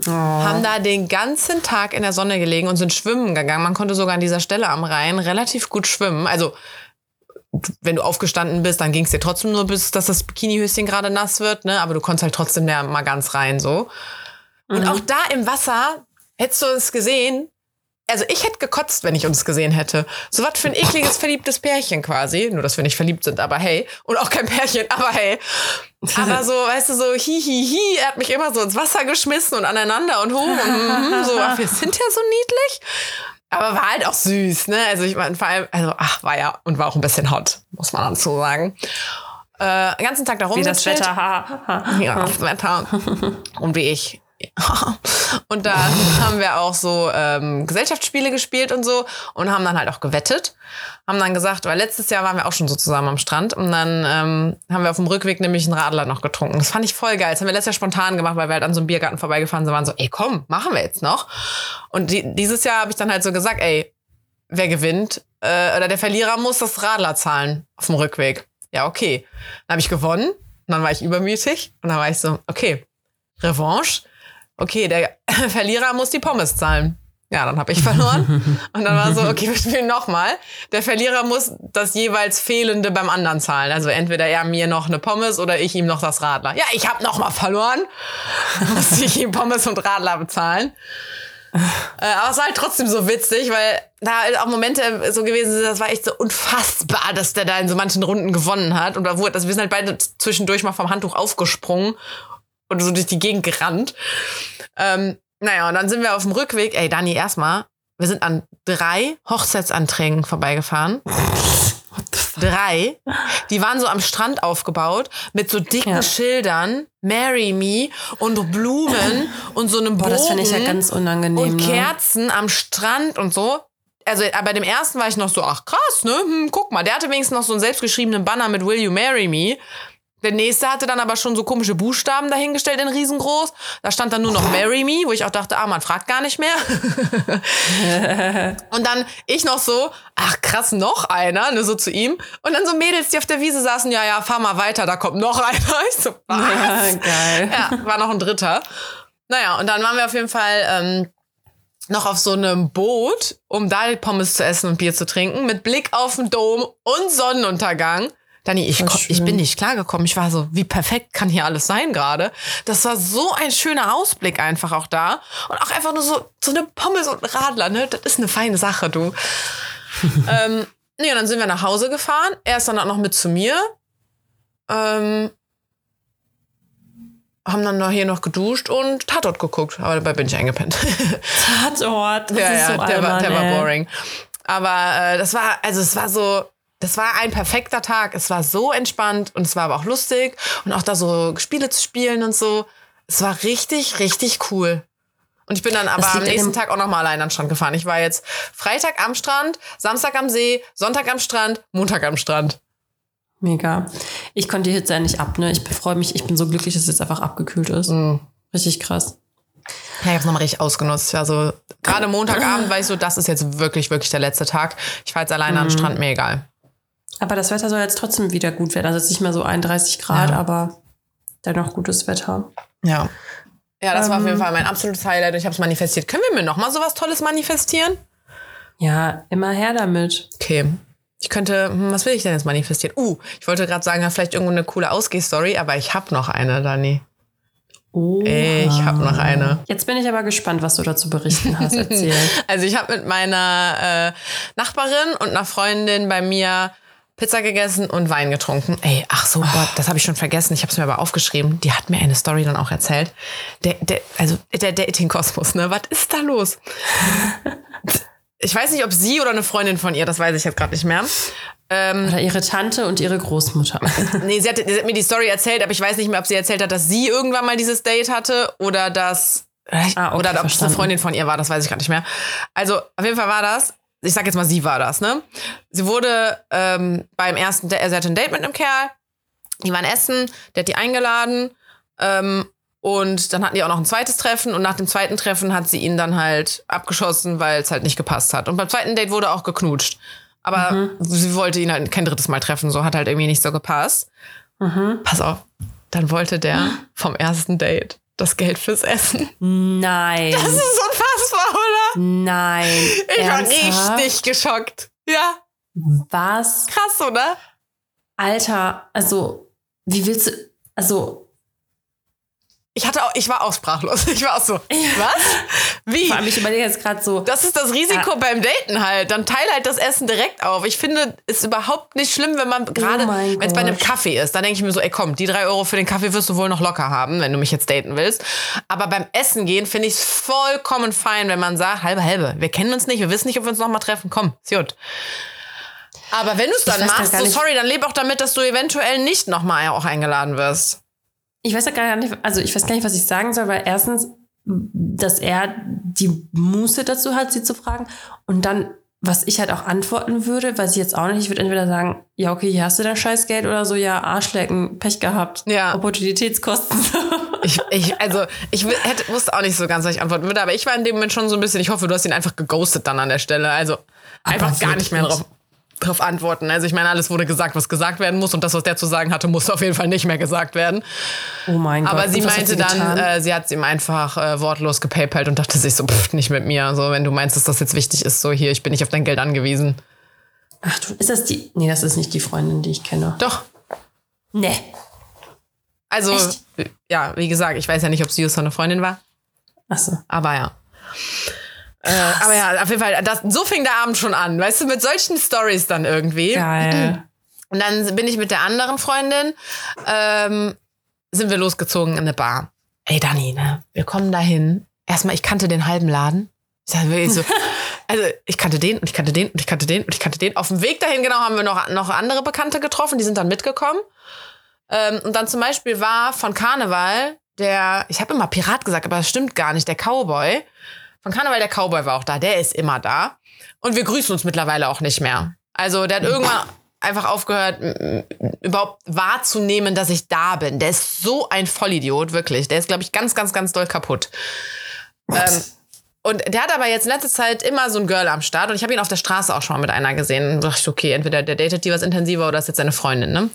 Oh. haben da den ganzen Tag in der Sonne gelegen und sind schwimmen gegangen. Man konnte sogar an dieser Stelle am Rhein relativ gut schwimmen. Also wenn du aufgestanden bist, dann ging es dir trotzdem nur bis, dass das Bikinihöschen gerade nass wird, ne? Aber du konntest halt trotzdem da mal ganz rein so. Und Mhm. auch da im Wasser, hättest du uns gesehen, also ich hätte gekotzt, wenn ich uns gesehen hätte. So was für ein ekliges, verliebtes Pärchen quasi. Nur, dass wir nicht verliebt sind, aber hey. Und auch kein Pärchen, aber hey. Aber so, weißt du, so hi, hi, hi. Er hat mich immer so ins Wasser geschmissen und aneinander und hoch. Und mhm, so, ach, wir sind ja so niedlich. Aber war halt auch süß, ne? Also ich meine, vor allem, also ach, war ja und war auch ein bisschen hot, muss man dazu sagen. Äh, den ganzen Tag da Wie das. Wetter. Ha, ha. Ja, das Wetter. Und wie ich. [laughs] Und dann haben wir auch so ähm, Gesellschaftsspiele gespielt und so und haben dann halt auch gewettet. Haben dann gesagt, weil letztes Jahr waren wir auch schon so zusammen am Strand und dann ähm, haben wir auf dem Rückweg nämlich einen Radler noch getrunken. Das fand ich voll geil. Das haben wir letztes Jahr spontan gemacht, weil wir halt an so einem Biergarten vorbeigefahren sind. waren so, ey komm, machen wir jetzt noch. Und die, dieses Jahr habe ich dann halt so gesagt, ey, wer gewinnt äh, oder der Verlierer muss das Radler zahlen auf dem Rückweg. Ja, okay. Dann habe ich gewonnen und dann war ich übermütig und dann war ich so, okay, Revanche. Okay, der [laughs] Verlierer muss die Pommes zahlen. Ja, dann habe ich verloren. Und dann war so, [laughs] okay, wir spielen nochmal. Der Verlierer muss das jeweils Fehlende beim anderen zahlen. Also entweder er mir noch eine Pommes oder ich ihm noch das Radler. Ja, ich habe nochmal verloren. [laughs] Musste ich ihm Pommes und Radler bezahlen. Äh, aber es war halt trotzdem so witzig, weil da halt auch Momente so gewesen sind, das war echt so unfassbar, dass der da in so manchen Runden gewonnen hat. Und da wurde, also wir sind halt beide zwischendurch mal vom Handtuch aufgesprungen und so durch die Gegend gerannt. Ähm, naja, und dann sind wir auf dem Rückweg. Ey, Dani, erstmal, wir sind an drei Hochzeitsanträgen vorbeigefahren. [laughs] Drei. Die waren so am Strand aufgebaut mit so dicken Ja. Schildern, Marry Me und Blumen und so einem Boah, Bogen das finde ich ja ganz unangenehm. und ne? Kerzen am Strand und so. Also bei dem ersten war ich noch so, ach krass, ne? Hm, guck mal, der hatte wenigstens noch so einen selbstgeschriebenen Banner mit Will You Marry Me. Der nächste hatte dann aber schon so komische Buchstaben dahingestellt in riesengroß. Da stand dann nur noch Marry Me, wo ich auch dachte, ah, man fragt gar nicht mehr. [laughs] und dann ich noch so, ach krass, noch einer, ne, so zu ihm. Und dann so Mädels, die auf der Wiese saßen, ja, ja, fahr mal weiter, da kommt noch einer. [laughs] Ich so, was? Ja, geil. Ja, war noch ein dritter. Naja, und dann waren wir auf jeden Fall ähm, noch auf so einem Boot, um da Pommes zu essen und Bier zu trinken, mit Blick auf den Dom und Sonnenuntergang. Dani, ich, ich bin nicht klargekommen. Ich war so, wie perfekt kann hier alles sein gerade. Das war so ein schöner Ausblick einfach auch da. Und auch einfach nur so, so eine Pommes und ein Radler, ne? Das ist eine feine Sache, du. [laughs] ähm, nee, und dann sind wir nach Hause gefahren. Er ist dann auch noch mit zu mir. Ähm, haben dann noch hier noch geduscht und Tatort geguckt. Aber dabei bin ich eingepennt. [laughs] Tatort. Das ja, ist ja, so der, war, albern, der war boring. Aber äh, das war, also es war so, das war ein perfekter Tag. Es war so entspannt und es war aber auch lustig und auch da so Spiele zu spielen und so. Es war richtig, richtig cool. Und ich bin dann aber am nächsten Tag auch nochmal allein an den Strand gefahren. Ich war jetzt Freitag am Strand, Samstag am See, Sonntag am Strand, Montag am Strand. Mega. Ich konnte die Hitze ja nicht ab, ne? Ich freue mich, ich bin so glücklich, dass es jetzt einfach abgekühlt ist. Mhm. Richtig krass. Ja, ich hab's nochmal richtig ausgenutzt. Also gerade Montagabend war ich so, das ist jetzt wirklich, wirklich der letzte Tag. Ich fahre jetzt alleine an den Strand, mir egal. Aber das Wetter soll jetzt trotzdem wieder gut werden. Also jetzt nicht mehr so 31 Grad, Ja. aber dennoch gutes Wetter. Ja. Ja, das war auf Ähm. jeden Fall mein absolutes Highlight und ich habe es manifestiert. Können wir mir nochmal sowas Tolles manifestieren? Ja, immer her damit. Okay. Ich könnte, hm, was will ich denn jetzt manifestieren? Uh, ich wollte gerade sagen, ja, vielleicht irgendwo eine coole Ausgehstory, aber ich habe noch eine, Dani. Oh. Ich habe noch eine. Jetzt bin ich aber gespannt, was du dazu berichten hast. [laughs] Erzähl. Also ich habe mit meiner äh, Nachbarin und einer Freundin bei mir Pizza gegessen und Wein getrunken. Ey, ach so, Gott, das habe ich schon vergessen. Ich habe es mir aber aufgeschrieben. Die hat mir eine Story dann auch erzählt. Der, der, also der Dating-Kosmos, ne? Was ist da los? Ich weiß nicht, ob sie oder eine Freundin von ihr, das weiß ich jetzt gerade nicht mehr. Ähm, Oder ihre Tante und ihre Großmutter. [laughs] nee, sie hat, sie hat mir die Story erzählt, aber ich weiß nicht mehr, ob sie erzählt hat, dass sie irgendwann mal dieses Date hatte oder dass Ah, okay, oder ob es eine. Freundin von ihr war, das weiß ich gar nicht mehr. Also auf jeden Fall war das. Ich sag jetzt mal, sie war das, ne? Sie wurde ähm, beim ersten, Date, sie hatte ein Date mit einem Kerl. Die waren essen, der hat die eingeladen. Ähm, und dann hatten die auch noch ein zweites Treffen. Und nach dem zweiten Treffen hat sie ihn dann halt abgeschossen, weil es halt nicht gepasst hat. Und beim zweiten Date wurde auch geknutscht. Aber Mhm. sie wollte ihn halt kein drittes Mal treffen. So hat halt irgendwie nicht so gepasst. Mhm. Pass auf. Dann wollte der vom ersten Date das Geld fürs Essen. Nein. Das ist unfassbar, oder? Nein. Ich Ernsthaft? war richtig geschockt. Ja, Was? krass, oder? Alter, also, wie willst du. Also, Ich hatte auch, ich war auch sprachlos. [laughs] Ich war auch so, was? Wie? vor allem, ich überlege jetzt gerade so. Das ist das Risiko Ja. beim Daten halt. Dann teile halt das Essen direkt auf. Ich finde, es ist überhaupt nicht schlimm, wenn man gerade, Oh wenn es bei einem. Kaffee ist, dann denke ich mir so, ey komm, die drei Euro für den Kaffee wirst du wohl noch locker haben, wenn du mich jetzt daten willst. Aber beim Essen gehen finde ich es vollkommen fein, wenn man sagt, halbe, halbe. Wir kennen uns nicht, wir wissen nicht, ob wir uns nochmal treffen. Komm, ist gut. Aber wenn du es dann machst, so sorry, dann leb auch damit, dass du eventuell nicht nochmal auch eingeladen wirst. Ich weiß ja gar nicht, also ich weiß gar nicht, was ich sagen soll, weil erstens, dass er die Muße dazu hat, sie zu fragen. Und dann, was ich halt auch antworten würde, weiß ich jetzt auch nicht, ich würde entweder sagen, ja, okay, hier hast du dein Scheißgeld oder so, ja, Arschlecken, Pech gehabt. Ja. Opportunitätskosten. [laughs] Ich, ich, also, ich hätte, wusste auch nicht so ganz, was ich antworten würde, aber ich war in dem Moment schon so ein bisschen, ich hoffe, du hast ihn einfach geghostet dann an der Stelle. Also einfach gar nicht mehr drauf, drauf antworten. Also ich meine, alles wurde gesagt, was gesagt werden muss und das, was der zu sagen hatte, musste [laughs] auf jeden Fall nicht mehr gesagt werden. oh mein Gott. Aber sie meinte dann, getan? äh, sie hat ihm einfach äh, wortlos gepaypalt und dachte sich so, pff, nicht mit mir. So, wenn du meinst, dass das jetzt wichtig ist, so hier, ich bin nicht auf dein Geld angewiesen. Ach du, ist das die? Nee, das ist nicht die Freundin, die ich kenne. Doch. Nee. Also, Echt? ja, wie gesagt, ich weiß ja nicht, ob sie just eine Freundin war. Achso. Aber ja. Äh, aber ja, auf jeden Fall, das, so fing der Abend schon an. Weißt du, mit solchen Stories dann irgendwie. Geil. [clears throat] Und dann bin ich mit der anderen Freundin, ähm, sind wir losgezogen in eine Bar. Ey, Dani, ne? Wir kommen dahin. Erstmal, ich kannte den halben Laden. Ich sag wirklich so, [laughs] also ich kannte den und ich kannte den und ich kannte den und ich kannte den. Auf dem Weg dahin, genau, haben wir noch, noch andere Bekannte getroffen, die sind dann mitgekommen. Ähm, und dann zum Beispiel war von Karneval der, ich habe immer Pirat gesagt, aber das stimmt gar nicht, der Cowboy. Von Karneval der Cowboy war auch da, der ist immer da. Und wir grüßen uns mittlerweile auch nicht mehr. Also der hat irgendwann einfach aufgehört, überhaupt wahrzunehmen, dass ich da bin. Der ist so ein Vollidiot, wirklich. Der ist, glaube ich, ganz, ganz, ganz doll kaputt. Ähm, und der hat aber jetzt in letzter Zeit immer so ein Girl am Start. Und ich habe ihn auf der Straße auch schon mal mit einer gesehen. Und dachte ich, okay, entweder der datet die was intensiver oder ist jetzt seine Freundin, ne?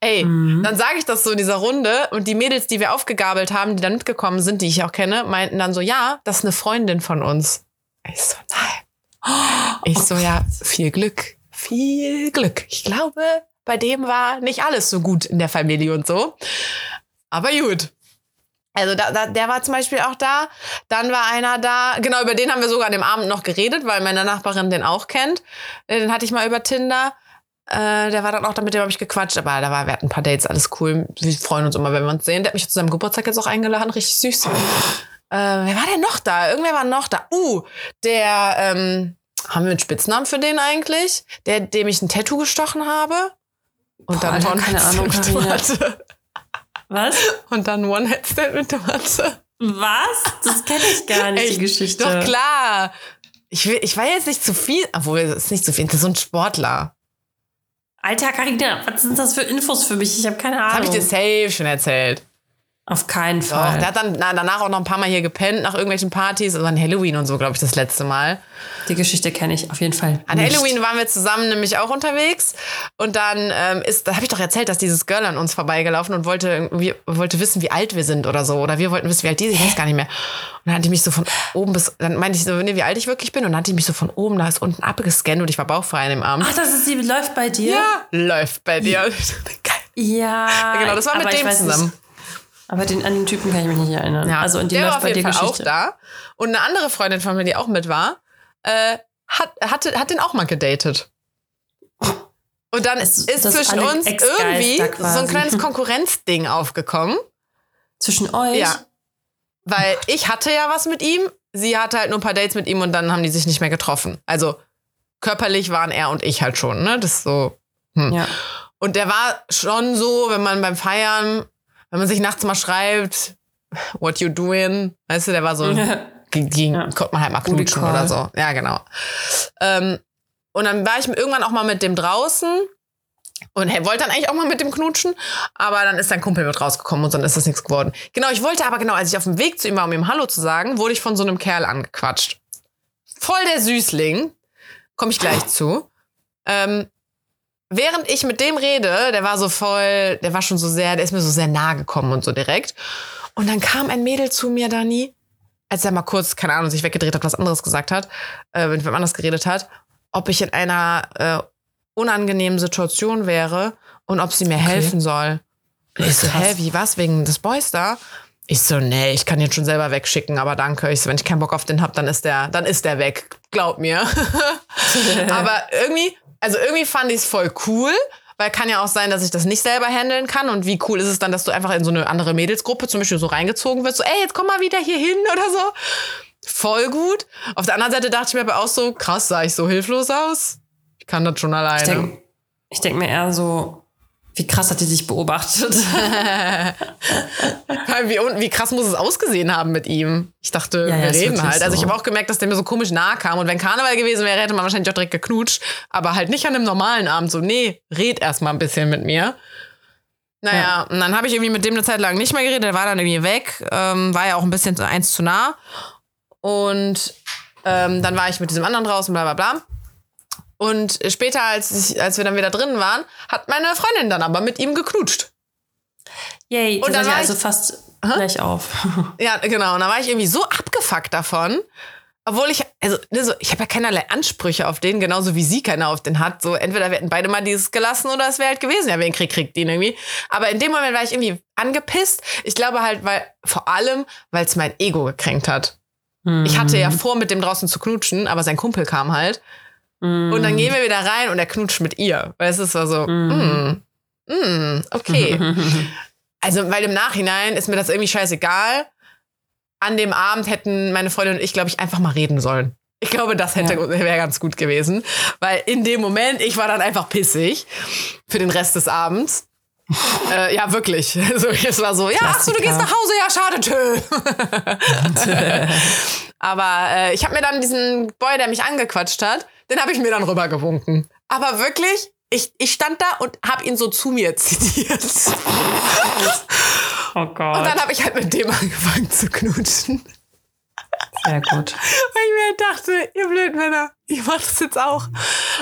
Ey, dann sage ich das so in dieser Runde. Und die Mädels, die wir aufgegabelt haben, die dann mitgekommen sind, die ich auch kenne, meinten dann so, ja, das ist eine Freundin von uns. Ich so, nein. Ich so, ja, viel Glück. Viel Glück. Ich glaube, bei dem war nicht alles so gut in der Familie und so. Aber gut. Also da, da, der war zum Beispiel auch da. Dann war einer da. Genau, über den haben wir sogar an dem Abend noch geredet, weil meine Nachbarin den auch kennt. Äh, Den hatte ich mal über Tinder. Äh, der war dann auch da, mit dem habe ich gequatscht. Aber da war, wir hatten ein paar Dates, alles cool. Wir freuen uns immer, wenn wir uns sehen. Der hat mich zu seinem Geburtstag jetzt auch eingeladen, richtig süß. [laughs] Äh, wer war denn noch da? Irgendwer war noch da. Uh, der, ähm, haben wir einen Spitznamen für den eigentlich? Der, dem ich ein Tattoo gestochen habe? Und Boah, dann Alter, keine [laughs] Ahnung. Tomate. Was? Und dann One Headset mit Tomate. Was? Das kenne ich gar nicht, die Echt? Geschichte. Doch klar. Ich, will, ich war jetzt nicht zu viel, obwohl es ist nicht zu viel. Das ist so ein Sportler. Alter, Carina, was sind das für Infos für mich? Ich habe keine Das Ahnung. habe ich dir safe schon erzählt. Auf keinen Doch, Fall. der hat dann na, danach auch noch ein paar Mal hier gepennt nach irgendwelchen Partys. Also an Halloween und so, glaube ich, das letzte Mal. Die Geschichte kenne ich auf jeden Fall. An nicht. Halloween waren wir zusammen nämlich auch unterwegs. Und dann ähm, ist, da habe ich doch erzählt, dass dieses Girl an uns vorbeigelaufen und wollte wollte wissen, wie alt wir sind oder so. Oder wir wollten wissen, wie alt die sind. Ich weiß gar nicht mehr. Und dann hat die mich so von oben bis, dann meinte ich so, nee, wie alt ich wirklich bin. Und dann hat die mich so von oben nach unten abgescannt und ich war bauchfrei an dem Abend. Ach, das ist die läuft bei dir? Ja, läuft bei dir. Geil. Ja. [laughs] genau, das war mit dem zusammen. Nicht, aber den, an den Typen kann ich mich nicht erinnern. Ja, also und die der war auf bei jeden Fall Geschichte. auch da. Und eine andere Freundin von mir, die auch mit war, äh, hat, hatte, hat den auch mal gedatet. Und dann Das- ist das zwischen uns irgendwie so ein kleines Konkurrenzding aufgekommen. Zwischen euch? Ja. Weil ich hatte ja was mit ihm, sie hatte halt nur ein paar Dates mit ihm und dann haben die sich nicht mehr getroffen. Also körperlich waren er und ich halt schon, ne? Das ist so. Hm. Ja. Und der war schon so, wenn man beim Feiern, wenn man sich nachts mal schreibt, what you doing, weißt du, der war so, die [laughs] Ja. konnte man halt mal knutschen oder so. Ja, genau. Ähm, und dann war ich irgendwann auch mal mit dem draußen und er wollte dann eigentlich auch mal mit dem knutschen, aber dann ist sein Kumpel mit rausgekommen und dann ist das nichts geworden. Genau, ich wollte aber genau, als ich auf dem Weg zu ihm war, um ihm Hallo zu sagen, wurde ich von so einem Kerl angequatscht. Voll der Süßling, komme ich gleich [laughs] zu. Ähm, während ich mit dem rede, der war so voll, der war schon so sehr, der ist mir so sehr nahe gekommen und so direkt. Und dann kam ein Mädel zu mir, Dani, als er mal kurz, keine Ahnung, sich weggedreht hat, was anderes gesagt hat, äh, mit wem anders geredet hat, ob ich in einer äh, unangenehmen Situation wäre und ob sie mir helfen soll. Und ich so, hä, wie, was, wegen des Boys da? Ich so, nee, ich kann den schon selber wegschicken, aber danke. Ich so, wenn ich keinen Bock auf den hab, dann ist der, dann ist der weg. Glaub mir. [laughs] aber irgendwie, also irgendwie fand ich es voll cool, weil kann ja auch sein, dass ich das nicht selber handeln kann. Und wie cool ist es dann, dass du einfach in so eine andere Mädelsgruppe zum Beispiel so reingezogen wirst, so, ey, jetzt komm mal wieder hier hin oder so. Voll gut. Auf der anderen Seite dachte ich mir aber auch so, krass, sah ich so hilflos aus? Ich kann das schon alleine. Ich denke denk mir eher so, wie krass hat die sich beobachtet? [laughs] wie, wie krass muss es ausgesehen haben mit ihm? Ich dachte, Ja, ja, wir reden halt. Also ich so. habe auch gemerkt, dass der mir so komisch nahe kam. Und wenn Karneval gewesen wäre, hätte man wahrscheinlich auch direkt geknutscht. Aber halt nicht an einem normalen Abend. So, nee, red erst mal ein bisschen mit mir. Naja, und dann habe ich irgendwie mit dem eine Zeit lang nicht mehr geredet. Der war dann irgendwie weg. Ähm, war ja auch ein bisschen eins zu nah. Und ähm, dann war ich mit diesem anderen draußen, bla bla bla. Und später, als, ich, als wir dann wieder drin waren, hat meine Freundin dann aber mit ihm geknutscht. Yay, Und dann dann war also ich- fast gleich auf. [laughs] Ja, genau. Und da war ich irgendwie so abgefuckt davon. Obwohl ich, also, ne, ich habe ja keinerlei Ansprüche auf den, genauso wie sie keiner auf den hat. So, entweder wir hätten beide mal dieses gelassen oder es wäre halt gewesen, ja, wer den Krieg kriegt, den irgendwie. Aber in dem Moment war ich irgendwie angepisst. Ich glaube halt, weil, vor allem, weil es mein Ego gekränkt hat. Ich hatte Mhm. ja vor, mit dem draußen zu knutschen, aber sein Kumpel kam halt. Mhm. Und dann gehen wir wieder rein und er knutscht mit ihr. Weißt du, es war so, mm, mm, okay. [laughs] Also, weil im Nachhinein ist mir das irgendwie scheißegal. An dem Abend hätten meine Freundin und ich, glaube ich, einfach mal reden sollen. Ich glaube, das hätte Ja. wäre ganz gut gewesen. Weil in dem Moment, ich war dann einfach pissig für den Rest des Abends. [laughs] äh, ja, wirklich. [laughs] Also, es war so, ja, ach so, du gehst nach Hause, ja, schade, tschö. Aber äh, ich habe mir dann diesen Boy, der mich angequatscht hat, den habe ich mir dann rübergewunken. Aber wirklich, ich, ich stand da und habe ihn so zu mir [laughs] zitiert. oh Gott. Und dann habe ich halt mit dem angefangen zu knutschen. Sehr gut. Weil ich mir dachte, ihr Blödmänner, ich mach das jetzt auch.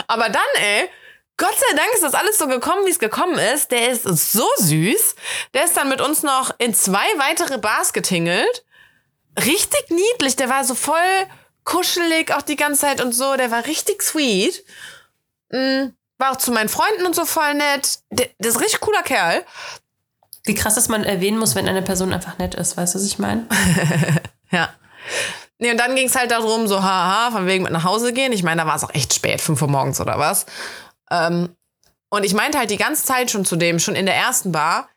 Aber dann, ey, Gott sei Dank ist das alles so gekommen, wie es gekommen ist. Der ist so süß. Der ist dann mit uns noch in zwei weitere Bars getingelt. Richtig niedlich. Der war so voll kuschelig auch die ganze Zeit und so. Der war richtig sweet. Mm, War auch zu meinen Freunden und so voll nett. Der, der ist ein richtig cooler Kerl. Wie krass, dass man erwähnen muss, wenn eine Person einfach nett ist. Weißt du, was ich meine? [laughs] Ja. Nee, und dann ging es halt darum, so haha, von wegen mit nach Hause gehen. Ich meine, da war es auch echt spät, 5 Uhr morgens oder was. Ähm, und ich meinte halt die ganze Zeit schon zu dem, schon in der ersten Bar,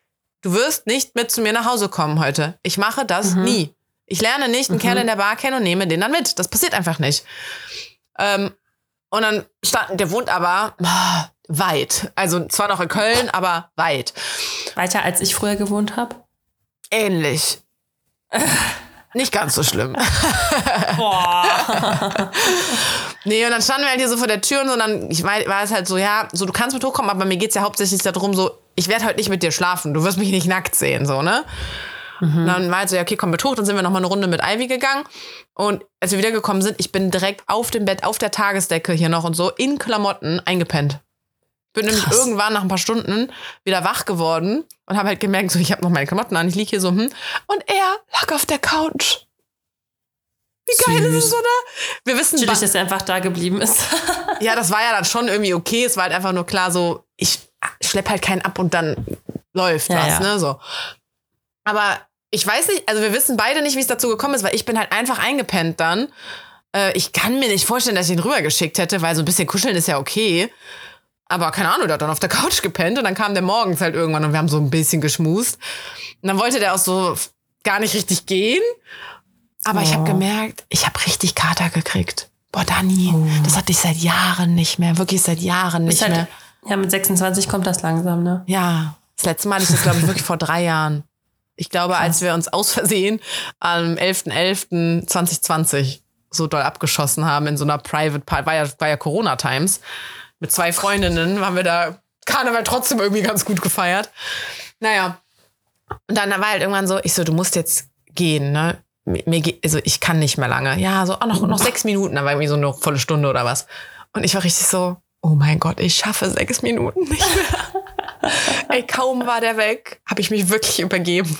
du wirst nicht mit zu mir nach Hause kommen heute. Ich mache das nie. Ich lerne nicht einen Kerl in der Bar kennen und nehme den dann mit. Das passiert einfach nicht. Ähm, Und dann stand, der wohnt aber ah, weit. Also zwar noch in Köln, aber weit. Weiter als ich früher gewohnt habe. Ähnlich. [laughs] Nicht ganz so schlimm. Boah. [laughs] Nee, und dann standen wir halt hier so vor der Tür und so, und dann ich war, war es halt so, ja, so du kannst mit hochkommen, aber mir geht's ja hauptsächlich darum, so, ich werde heute nicht mit dir schlafen, du wirst mich nicht nackt sehen, so, ne? Und dann war halt so, ja, okay, komm mit hoch, dann sind wir nochmal eine Runde mit Ivy gegangen. Und als wir wiedergekommen sind, ich bin direkt auf dem Bett, auf der Tagesdecke hier noch und so, in Klamotten eingepennt. Bin nämlich Krass. irgendwann nach ein paar Stunden wieder wach geworden und habe halt gemerkt, so, ich habe noch meine Klamotten an, ich lieg hier so, hm. Und er lag auf der Couch. Wie geil ist es, Süß. oder? Wir wissen, ba- dass er einfach da geblieben ist. [laughs] ja, das war ja dann schon irgendwie okay. Es war halt einfach nur klar so, ich schlepp halt keinen ab und dann läuft Ja, was, ja. ne, so. Aber ich weiß nicht, also wir wissen beide nicht, wie es dazu gekommen ist, weil ich bin halt einfach eingepennt dann. Äh, ich kann mir nicht vorstellen, dass ich ihn rübergeschickt hätte, weil so ein bisschen kuscheln ist ja okay. Aber keine Ahnung, der hat dann auf der [laughs] Couch gepennt und dann kam der morgens halt irgendwann und wir haben so ein bisschen geschmust. Und dann wollte der auch so gar nicht richtig gehen. Aber ich habe Oh. gemerkt, ich habe richtig Kater gekriegt. Boah, Dani, das hatte ich seit Jahren nicht mehr. Wirklich seit Jahren nicht Ist halt, mehr. ja, mit 26 kommt das langsam, ne? Ja, das letzte Mal hatte ich das, glaube ich, wirklich vor drei Jahren. Ich glaube, als wir uns aus Versehen am 11.11.2020 so doll abgeschossen haben in so einer Private Party, war ja, war ja Corona-Times, mit zwei Freundinnen haben wir da Karneval trotzdem irgendwie ganz gut gefeiert. Naja, und dann war halt irgendwann so, ich so, du musst jetzt gehen, ne? Mir, geht- also ich kann nicht mehr lange. Ja, so, oh, noch, noch sechs Minuten, da war irgendwie so eine volle Stunde oder was. Und ich war richtig so, oh mein Gott, ich schaffe sechs Minuten nicht mehr. [laughs] [laughs] Ey, kaum war der weg, habe ich mich wirklich übergeben.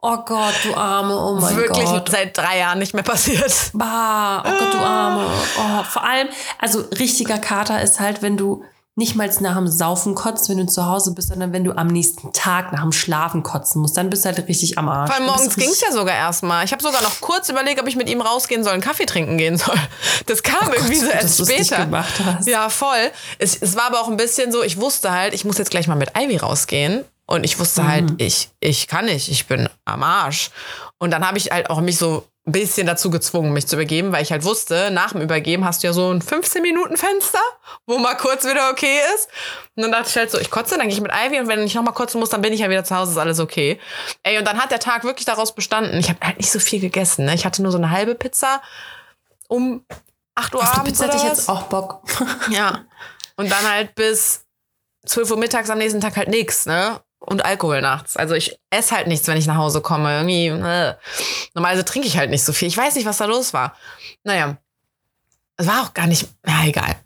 Oh Gott, du Arme, oh mein wirklich Gott. seit drei Jahren nicht mehr passiert. Bah, oh Gott, du Arme. Oh, vor allem, also richtiger Kater ist halt, wenn du nicht mal nach dem Saufen kotzt, wenn du zu Hause bist, sondern wenn du am nächsten Tag nach dem Schlafen kotzen musst, dann bist du halt richtig am Arsch. Weil morgens ging's richtig- ja sogar erstmal. Ich habe sogar noch kurz überlegt, ob ich mit ihm rausgehen soll, einen Kaffee trinken gehen soll. Das kam irgendwie so Oh Gott, erst dass du's nicht später. gemacht hast. Ja, voll. Es, es war aber auch ein bisschen so, ich wusste halt, ich muss jetzt gleich mal mit Ivy rausgehen. Und ich wusste Mhm. halt, ich, ich kann nicht, ich bin am Arsch. Und dann habe ich halt auch mich so bisschen dazu gezwungen, mich zu übergeben, weil ich halt wusste, nach dem Übergeben hast du ja so ein 15-Minuten-Fenster, wo mal kurz wieder okay ist. Und dann dachte ich halt so, ich kotze, dann gehe ich mit Ivy und wenn ich noch mal kotzen muss, dann bin ich ja wieder zu Hause, ist alles okay. Ey, und dann hat der Tag wirklich daraus bestanden. Ich habe halt nicht so viel gegessen. Ne? Ich hatte nur so eine halbe Pizza um 8 Uhr Auf abends Pizza oder ich was. jetzt auch Bock. [laughs] Ja. Und dann halt bis 12 Uhr mittags am nächsten Tag halt nichts, ne? Und Alkohol nachts. Also ich esse halt nichts, wenn ich nach Hause komme. Irgendwie, äh. Normalerweise trinke ich halt nicht so viel. Ich weiß nicht, was da los war. Naja. Es war auch gar nicht, na egal.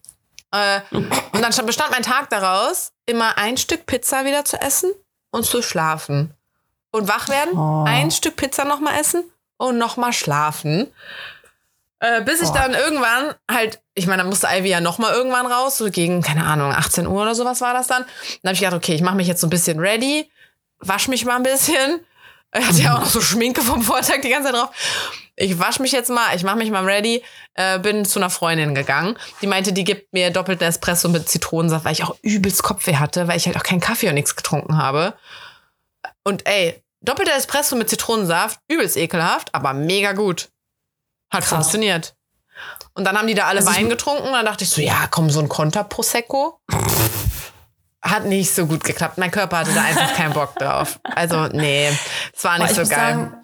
Äh, und dann bestand mein Tag daraus, immer ein Stück Pizza wieder zu essen und zu schlafen. Und wach werden, Oh. ein Stück Pizza nochmal essen und nochmal schlafen. Äh, bis ich Boah. dann irgendwann halt, ich meine, dann musste Ivy ja nochmal irgendwann raus, so gegen, keine Ahnung, 18 Uhr oder sowas war das dann. Dann habe ich gedacht, okay, ich mache mich jetzt so ein bisschen ready, wasch mich mal ein bisschen. Er hatte ja auch noch so Schminke vom Vortag die ganze Zeit drauf. Ich wasch mich jetzt mal, ich mache mich mal ready, äh, bin zu einer Freundin gegangen. Die meinte, die gibt mir doppelten Espresso mit Zitronensaft, weil ich auch übelst Kopfweh hatte, weil ich halt auch keinen Kaffee und nichts getrunken habe. Und ey, doppelter Espresso mit Zitronensaft, übelst ekelhaft, aber mega gut. Hat Krass. funktioniert. Und dann haben die da alle Also Wein getrunken. Dann dachte ich so, ja, komm, so ein Konter Prosecco. Hat nicht so gut geklappt. Mein Körper hatte da einfach keinen Bock drauf. Also, nee, es war Boah, nicht ich so geil. sagen,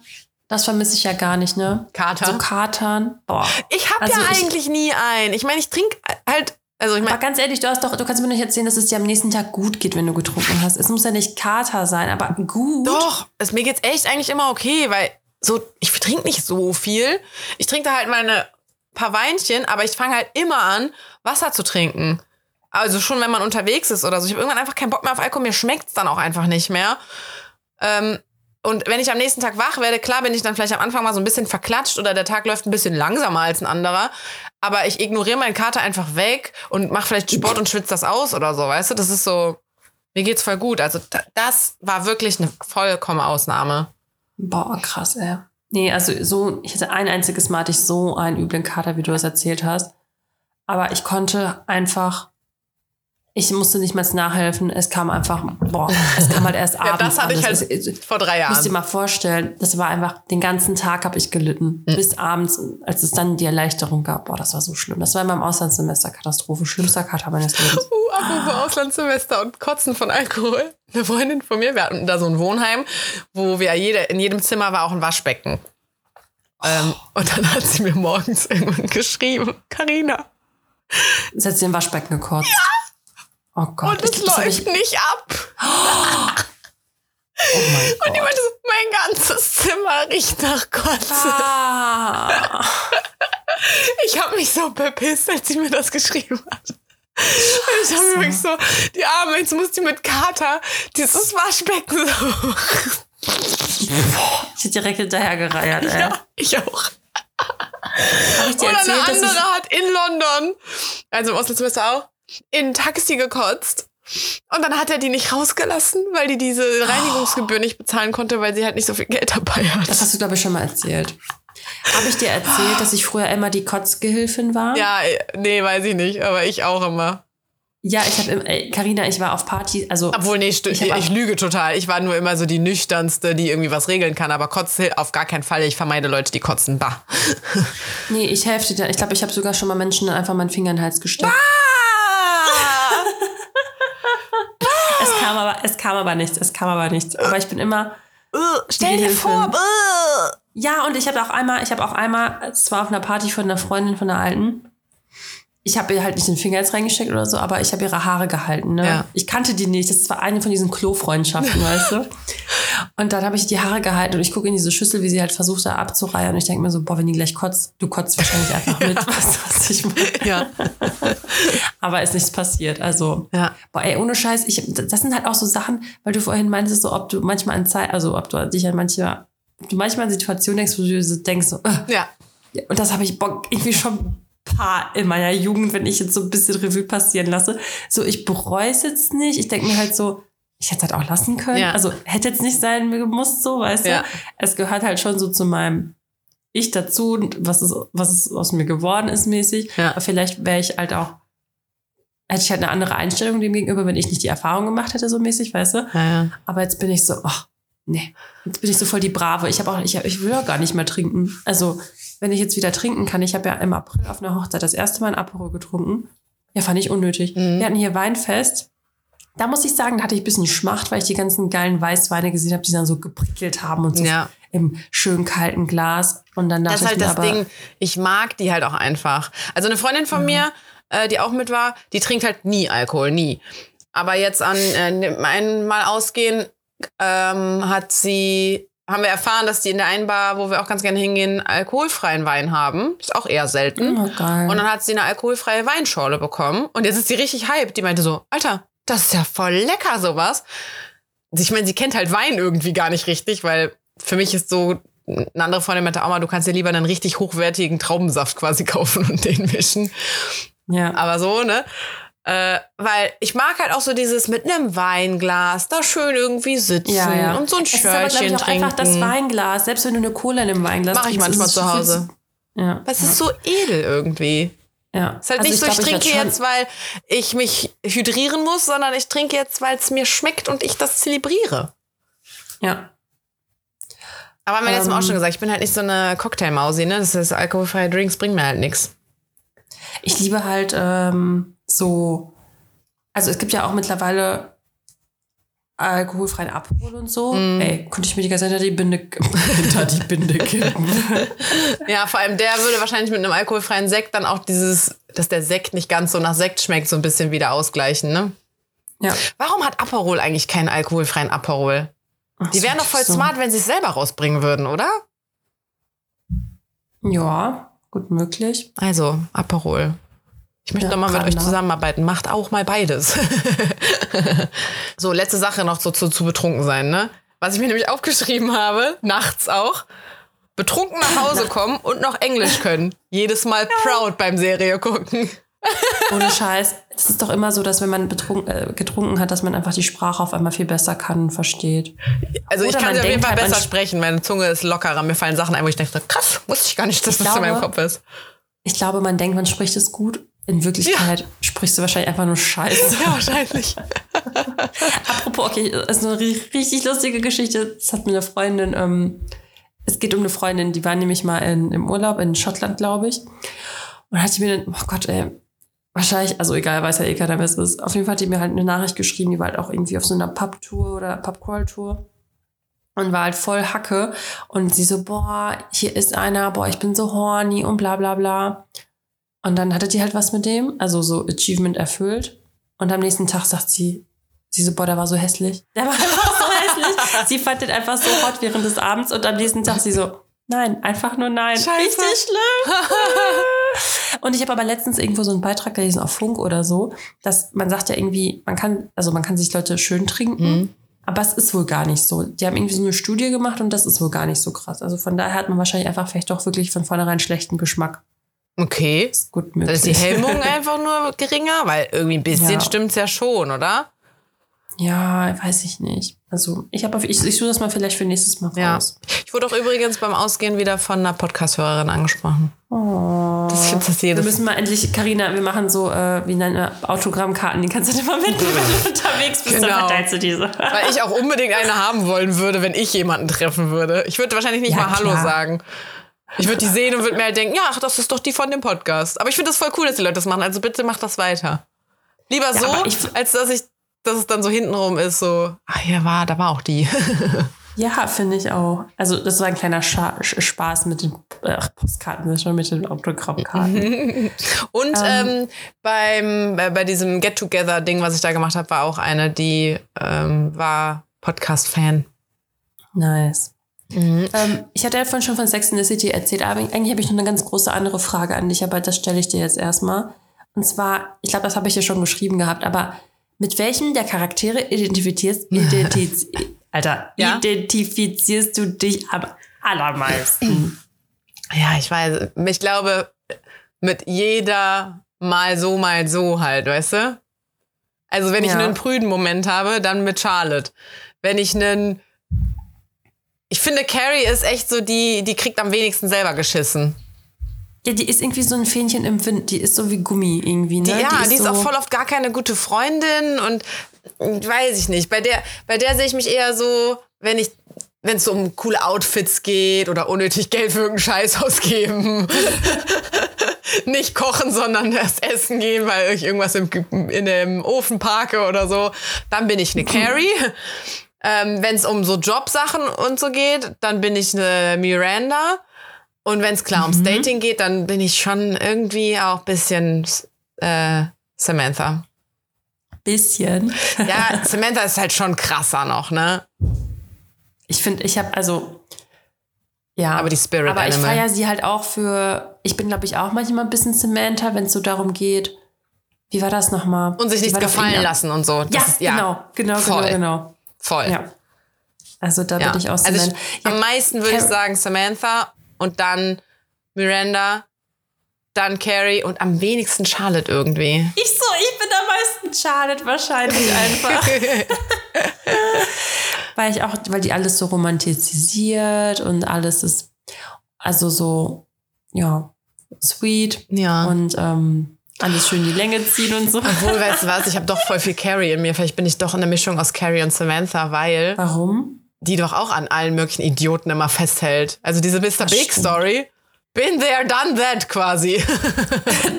das vermisse ich ja gar nicht, ne? Kater? So Katern. Boah. ich habe Also ja ich- eigentlich nie einen. Ich meine, ich trinke halt, also ich Aber meine, ganz ehrlich, du hast doch, du kannst mir nicht erzählen, dass es dir am nächsten Tag gut geht, wenn du getrunken hast. Es muss ja nicht Kater sein, aber gut. doch, es, mir geht's echt eigentlich immer okay, weil so, ich trinke nicht so viel. Ich trinke da halt meine paar Weinchen, aber ich fange halt immer an, Wasser zu trinken. Also schon, wenn man unterwegs ist oder so. Ich habe irgendwann einfach keinen Bock mehr auf Alkohol. Mir schmeckt's dann auch einfach nicht mehr. Ähm, und wenn ich am nächsten Tag wach werde, klar bin ich dann vielleicht am Anfang mal so ein bisschen verklatscht oder der Tag läuft ein bisschen langsamer als ein anderer. Aber ich ignoriere meinen Kater einfach weg und mache vielleicht Sport und schwitze das aus oder so, weißt du? Das ist so, mir geht's voll gut. Also da- das war wirklich eine vollkommene Ausnahme. Boah, krass, ey. Nee, also so, ich hatte ein einziges Mal hatte ich so einen üblen Kater, wie du das erzählt hast. Aber ich konnte einfach Ich musste nicht mal nachhelfen. Es kam einfach, boah, es kam halt erst [laughs] Ja, abends. das hatte ich halt Es- vor drei Ich muss dir Jahren. mal vorstellen, das war einfach, den ganzen Tag habe ich gelitten. Hm. Bis abends, als es dann die Erleichterung gab. Boah, das war so schlimm. Das war in meinem Auslandssemester Katastrophe. Schlimmster Kater meines Lebens. [laughs] Uh, apropos Auslandssemester und Kotzen von Alkohol. Eine Freundin von mir, wir hatten da so ein Wohnheim, wo wir jede, in jedem Zimmer war auch ein Waschbecken. Ähm, und dann hat sie mir morgens irgendwann geschrieben, Karina, Jetzt hat sie im Waschbecken gekotzt. Ja. Oh Gott. und es läuft ich, nicht ab. oh mein Und die Gott. meinte so, mein ganzes Zimmer riecht nach Kotze. Ah. Ich habe mich so bepisst, als sie mir das geschrieben hat. Ich habe mir wirklich so, die Arme, jetzt muss die mit Kater dieses Waschbecken so. Ich direkt hinterher gereiert, ey. Ja, ich auch. Hab ich dir Oder eine erzählt, dass andere ich, hat in London, also im Auslandssemester auch, in ein Taxi gekotzt. Und dann hat er die nicht rausgelassen, weil die diese Reinigungsgebühr nicht bezahlen konnte, weil sie halt nicht so viel Geld dabei hat. das hast du, glaube ich, schon mal erzählt. Habe ich dir erzählt, dass ich früher immer die Kotzgehilfin war? Ja, nee, weiß ich nicht, aber ich auch immer. Ja, ich habe, Karina, ich war auf Party, also Obwohl, nee, Ich ich, ich lüge total. Ich war nur immer so die nüchternste, die irgendwie was regeln kann, aber kotzen auf gar keinen Fall. Ich vermeide Leute, die kotzen. Bah. nee, ich helfe dir. Ich glaube, ich habe sogar schon mal Menschen einfach meinen Finger in den Hals gesteckt. Es kam aber, es kam aber nichts, es kam aber nichts. Aber ich bin immer, Äh, Stell dir vor, äh. ja, und ich habe auch einmal, ich habe auch einmal, es war auf einer Party von einer Freundin von einer Alten. Ich habe ihr halt nicht den Finger jetzt reingesteckt oder so, aber ich habe ihre Haare gehalten. Ne? Ja. Ich kannte die nicht. Das war eine von diesen Klo-Freundschaften, [laughs] weißt du? Und dann habe ich die Haare gehalten und ich gucke in diese Schüssel, wie sie halt versucht, da abzureihen. Und ich denke mir so, boah, wenn die gleich kotzt, du kotzt wahrscheinlich einfach mit. [laughs] Weißt du, was ich meine? Ja. [laughs] Aber ist nichts passiert. Also, Ja. boah, ey, ohne Scheiß, ich, das sind halt auch so Sachen, weil du vorhin meintest, so, ob du manchmal an Zeit, also ob du dich an manche, ob du manchmal an Situationen denkst, wo du denkst, so, äh, Ja. ja, und das habe ich Bock irgendwie schon paar in meiner Jugend, wenn ich jetzt so ein bisschen Revue passieren lasse. So, ich bereue es jetzt nicht. Ich denke mir halt so, ich hätte es halt auch lassen können. Ja. Also hätte jetzt nicht sein gemusst, so, weißt Ja. du? Es gehört halt schon so zu meinem Ich dazu, und was es, was es aus mir geworden ist, mäßig. Ja. Aber vielleicht wäre ich halt auch, hätte ich halt eine andere Einstellung dem gegenüber, wenn ich nicht die Erfahrung gemacht hätte, so mäßig, weißt du? Ja. Aber jetzt bin ich so, ach, nee. Jetzt bin ich so voll die Brave. Ich habe auch, ich, hab, ich will auch gar nicht mehr trinken. Also, wenn ich jetzt wieder trinken kann, ich habe ja im April auf einer Hochzeit das erste Mal ein Aperol getrunken. Ja, fand ich unnötig. Mhm. Wir hatten hier Weinfest. Da muss ich sagen, da hatte ich ein bisschen Schmacht, weil ich die ganzen geilen Weißweine gesehen habe, die dann so geprickelt haben und so Ja. im schönen kalten Glas. Und dann Das ist halt das aber, Ding, ich mag die halt auch einfach. Also eine Freundin von mir, äh, die auch mit war, die trinkt halt nie Alkohol, nie. Aber jetzt an äh, einmal ausgehen, ähm, hat sie, haben wir erfahren, dass die in der einen Bar, wo wir auch ganz gerne hingehen, alkoholfreien Wein haben. Ist auch eher selten. Oh, geil. Und dann hat sie eine alkoholfreie Weinschorle bekommen. Und jetzt ist sie richtig hyped. Die meinte so, Alter, das ist ja voll lecker, sowas. Ich meine, sie kennt halt Wein irgendwie gar nicht richtig, weil für mich ist so, eine andere Freundin meinte auch mal, du kannst dir lieber einen richtig hochwertigen Traubensaft quasi [laughs] kaufen und den mischen. ja. Aber so, ne? Äh, weil ich mag halt auch so dieses mit einem Weinglas da schön irgendwie sitzen Ja, ja. und so ein es ist aber, Schörchen ich, auch trinken. einfach das Weinglas. Selbst wenn du eine Cola in einem Weinglas Mach ich manchmal ist es zu Hause. Ja. Das ist so edel irgendwie. ja. Ist halt Also nicht so, ich, glaub, werd trinke schon- jetzt, weil ich mich hydrieren muss, sondern ich trinke jetzt, weil es mir schmeckt und ich das zelebriere. Ja. Aber haben wir letztes Mal auch Ähm. schon gesagt, ich bin halt nicht so eine Cocktailmausi, ne? Das heißt, alkoholfreie Drinks bringen mir halt nichts. Ich liebe halt ähm, so, also es gibt ja auch mittlerweile alkoholfreien Aperol und so. Mhm. Ey, konnte ich mir die ganze Zeit hinter die Binde, hinter [laughs] die Binde kippen. [laughs] Ja, vor allem der würde wahrscheinlich mit einem alkoholfreien Sekt dann auch dieses, dass der Sekt nicht ganz so nach Sekt schmeckt, so ein bisschen wieder ausgleichen, ne? ja. Warum hat Aperol eigentlich keinen alkoholfreien Aperol? Die wären doch voll so. smart, wenn sie es selber rausbringen würden, oder? Ja, gut möglich. Also, Aperol. Ich möchte Ja, doch mal mit kann euch zusammenarbeiten. Macht auch mal beides. [laughs] so, letzte Sache noch so zu, zu betrunken sein, ne? Was ich mir nämlich aufgeschrieben habe, nachts auch. Betrunken nach Hause kommen und noch Englisch können. Jedes Mal proud beim Serie gucken. [laughs] Ohne Scheiß. Es ist doch immer so, dass wenn man betrunken, äh, getrunken hat, dass man einfach die Sprache auf einmal viel besser kann und versteht. Also ich Oder kann man sie auf jeden Fall halt, besser sp- sprechen. Meine Zunge ist lockerer. Mir fallen Sachen ein, wo ich denke, krass, wusste ich gar nicht, dass Ich das in meinem glaube- Kopf ist. Ich glaube, man denkt, man spricht es gut, in Wirklichkeit sprichst du wahrscheinlich einfach nur Scheiße. Ja, wahrscheinlich. [laughs] Apropos, okay, das ist eine ri- richtig lustige Geschichte. Das hat mir eine Freundin, ähm, es geht um eine Freundin, die war nämlich mal in, im Urlaub in Schottland, glaube ich. Und hat die mir dann, oh Gott, ey, wahrscheinlich, also egal, weiß ja eh keiner, wer es ist. Auf jeden Fall hat die mir halt eine Nachricht geschrieben, die war halt auch irgendwie auf so einer Pub-Tour oder Pub-Crawl-Tour. Und war halt voll Hacke. Und sie so, boah, hier ist einer, boah, ich bin so horny und bla bla bla. Und dann hatte die halt was mit dem, also so Achievement erfüllt. Und am nächsten Tag sagt sie, sie so, boah, der war so hässlich. Der war [laughs] einfach so hässlich. Sie fand den einfach so hot während des Abends und am nächsten Tag sie so, nein, einfach nur nein. Scheiße. Richtig schlimm. [laughs] und ich habe aber letztens irgendwo so einen Beitrag gelesen auf Funk oder so, dass man sagt ja irgendwie, man kann, also man kann sich Leute schön trinken. Aber es ist wohl gar nicht so. Die haben irgendwie so eine Studie gemacht und das ist wohl gar nicht so krass. Also von daher hat man wahrscheinlich einfach vielleicht doch wirklich von vornherein schlechten Geschmack. Okay. Ist gut Dann möglich. ist die Hemmung einfach nur geringer, weil irgendwie ein bisschen Ja. stimmt's ja schon, oder? Ja, weiß ich nicht. Also ich habe, ich, ich tue das mal vielleicht für nächstes Mal Ja. raus. Ich wurde auch übrigens beim Ausgehen wieder von einer Podcast-Hörerin angesprochen. Oh. Das gibt es Wir jedes müssen mal endlich, Karina, wir machen so, äh, wie wir, Autogrammkarten, die kannst du dir mal mitnehmen, wenn du unterwegs bist, Genau. dann verteilst du diese. Weil ich auch unbedingt eine haben wollen würde, wenn ich jemanden treffen würde. Ich würde wahrscheinlich nicht Ja, mal Hallo klar. sagen. Ich würde die sehen und würde mir halt denken, ja, ach, das ist doch die von dem Podcast. Aber ich finde das voll cool, dass die Leute das machen. Also bitte macht das weiter. Lieber so, ich- als dass ich, dass es dann so hintenrum ist, so, ah, hier war, da war auch die. [laughs] Ja, finde ich auch. Also das war ein kleiner Scha Sch- Spaß mit den äh, Postkarten, schon mit den Autogrammkarten. [laughs] Und ähm, beim, äh, bei diesem Get-Together-Ding, was ich da gemacht habe, war auch eine, die ähm, war Podcast-Fan. nice. Ähm, ich hatte ja vorhin schon von Sex in the City erzählt, aber eigentlich habe ich noch eine ganz große andere Frage an dich, aber das stelle ich dir jetzt erstmal. Und zwar, ich glaube, das habe ich dir schon geschrieben gehabt, aber mit welchem der Charaktere identifizierst, [laughs] identiz, Alter, Ja? identifizierst du dich am allermeisten? [clears throat] Ja, ich weiß. Ich glaube, mit jeder mal so, mal so halt, weißt du? Also, wenn ich Ja. einen prüden Moment habe, dann mit Charlotte. Wenn ich einen. Ich finde, Carrie ist echt so die, die kriegt am wenigsten selber geschissen. Ja, die ist irgendwie so ein Fähnchen im Wind, die ist so wie Gummi irgendwie, ne? Die, ja, die ist, so, auch voll oft gar keine gute Freundin und äh, weiß ich nicht. Bei der, bei der sehe ich mich eher so, wenn ich, wenn es so um coole Outfits geht oder unnötig Geld für irgendeinen Scheiß [laughs] ausgeben. [laughs] nicht kochen, sondern erst essen gehen, weil ich irgendwas im, in dem Ofen parke oder so. Dann bin ich eine Carrie. Ähm, wenn es um so Jobsachen und so geht, dann bin ich eine Miranda. Und wenn es klar ums Dating geht, dann bin ich schon irgendwie auch ein bisschen äh, Samantha. bisschen. [laughs] Ja, Samantha ist halt schon krasser noch, ne? Ich finde, ich habe also ja, Aber die Spirit aber ich Animal. feiere sie halt auch für. Ich bin, glaube ich, auch manchmal ein bisschen Samantha, wenn es so darum geht. Wie war das nochmal? Und sich nichts gefallen lassen und so. Das Ja, ist, genau, genau, Voll. genau, genau. Voll. Ja. Also da Ja. bin ich auch also Samantha. ich, am meisten würde ich sagen Samantha und dann Miranda, dann Carrie und am wenigsten Charlotte irgendwie. ich so, ich bin am meisten Charlotte wahrscheinlich einfach. [laughs] weil ich auch, weil die alles so romantisiert und alles ist also so, ja, sweet Ja. und ähm, alles schön die Länge ziehen und so. Obwohl, weißt du [laughs] was, ich habe doch voll viel Carrie in mir. Vielleicht bin ich doch in der Mischung aus Carrie und Samantha, weil Warum? die doch auch an allen möglichen Idioten immer festhält. Also diese Mr. Big. Story. Been there, done that quasi. [laughs]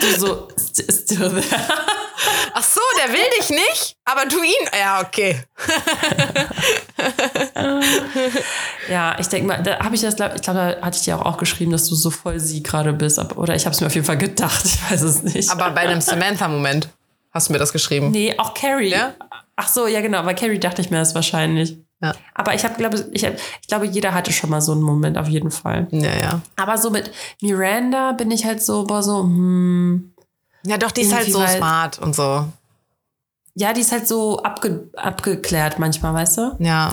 Du so, st still there. Ach so, der will dich nicht, aber du ihn. Ja, okay. [laughs] Ja, ich denke mal, da habe ich das, glaub, ich glaube, da hatte ich dir auch, auch geschrieben, dass du so voll sie gerade bist. Oder ich habe es mir auf jeden Fall gedacht, ich weiß es nicht. Aber bei einem Samantha-Moment hast du mir das geschrieben. nee, auch Carrie. Ja? Ach so, ja genau, bei Carrie dachte ich mir das wahrscheinlich. Ja. Aber ich habe, glaube ich, hab, ich glaube, jeder hatte schon mal so einen Moment auf jeden Fall. Ja, ja. Aber so mit Miranda bin ich halt so, boah, so, hm, Ja, doch, die ist halt so weil- smart und so. ja, die ist halt so abge, abgeklärt manchmal, weißt du? Ja.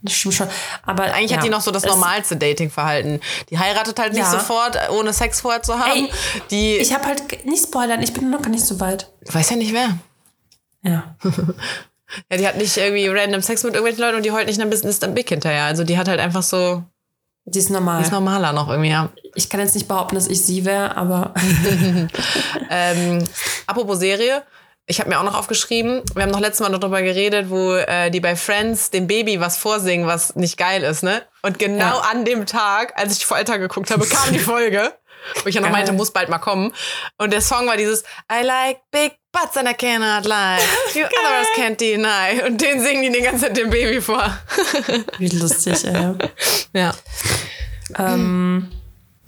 Das stimmt schon. Aber Eigentlich ja, hat die noch so das normalste Datingverhalten. Die heiratet halt nicht Ja. sofort, ohne Sex vorher zu haben. Ey, die. Ich habe halt nicht spoilern, ich bin noch gar nicht so weit. ich weiß ja nicht wer. Ja. [laughs] Ja, die hat nicht irgendwie random Sex mit irgendwelchen Leuten und die heult nicht ein bisschen ist dann Big hinterher. Also die hat halt einfach so Die ist normal. Die ist normaler noch irgendwie, ja. Ich kann jetzt nicht behaupten, dass ich sie wäre, aber [laughs] [laughs] Ähm, apropos Serie, ich habe mir auch noch aufgeschrieben, wir haben noch letztes Mal noch darüber geredet, wo äh, die bei Friends dem Baby was vorsingen, was nicht geil ist, ne? Und genau Ja. an dem Tag, als ich die Folter geguckt habe, kam die Folge. Wo ich ja noch meinte, muss bald mal kommen. Und der Song war dieses I like big butts and I cannot lie. [laughs] You others can't deny. Und den singen die die ganze Zeit dem Baby vor. [laughs] wie lustig, ey. Ja. Ähm,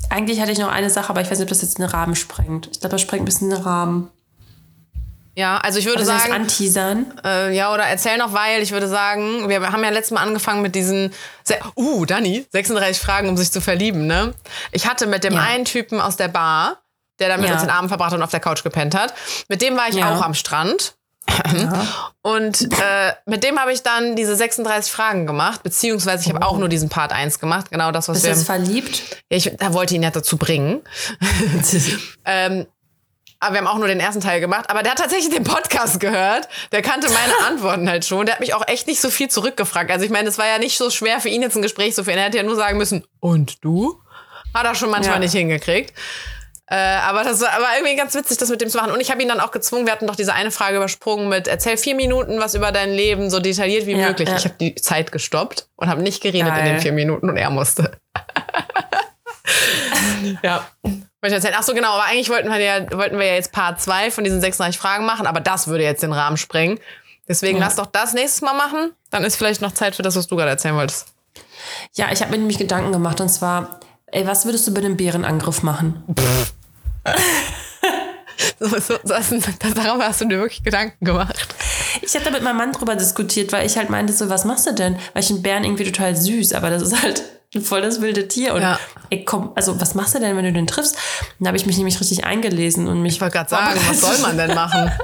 eigentlich hatte ich noch eine Sache, aber ich weiß nicht, ob das jetzt einen Rahmen sprengt. Ich glaube, das sprengt ein bisschen den Rahmen. Ja, also ich würde Also sagen. anteasern. Äh, ja, oder erzähl noch, weil ich würde sagen, wir haben ja letztes Mal angefangen mit diesen. Se uh, Dani, 36 Fragen, um sich zu verlieben, ne? Ich hatte mit dem Ja. einen Typen aus der Bar, der da mit Ja. uns den Abend verbracht hat und auf der Couch gepennt hat, mit dem war ich Ja. auch am Strand. Ja. Und äh, mit dem habe ich dann diese 36 Fragen gemacht, beziehungsweise ich habe auch nur diesen Part 1 gemacht, genau das, was Bist wir. jetzt verliebt? Ich da wollte ihn ja dazu bringen. [laughs] [laughs] Ähm, aber wir haben auch nur den ersten Teil gemacht. Aber der hat tatsächlich den Podcast gehört. Der kannte meine [laughs] Antworten halt schon. Der hat mich auch echt nicht so viel zurückgefragt. Also ich meine, es war ja nicht so schwer für ihn jetzt ein Gespräch zu führen. Er hätte ja nur sagen müssen, und du? Hat er schon manchmal Ja. nicht hingekriegt. Äh, aber das war aber irgendwie ganz witzig, das mit dem zu machen. Und ich habe ihn dann auch gezwungen, wir hatten doch diese eine Frage übersprungen mit erzähl vier Minuten was über dein Leben, so detailliert wie Ja, möglich. ja. Ich habe die Zeit gestoppt und habe nicht geredet in Geil. den vier Minuten und er musste. [laughs] ja. Ich erzählen. Ach so, genau, aber eigentlich wollten wir ja, wollten wir ja jetzt Part 2 von diesen 36 Fragen machen, aber das würde jetzt den Rahmen sprengen. Deswegen Ja. lass doch das nächstes Mal machen. Dann ist vielleicht noch Zeit für das, was du gerade erzählen wolltest. Ja, ich habe mir nämlich Gedanken gemacht und zwar, ey, was würdest du bei einem Bärenangriff machen? [laughs] So, so, das, das, darüber hast du dir wirklich Gedanken gemacht. Ich habe da mit meinem Mann drüber diskutiert, weil ich halt meinte so, was machst du denn? Weil ich einen Bären irgendwie total süß, aber das ist halt voll das wilde Tier. Und Ja. ey, komm, also was machst du denn, wenn du den triffst? Dann habe ich mich nämlich richtig eingelesen und mich. Ich wollte gerade sagen, was soll man denn machen? [laughs]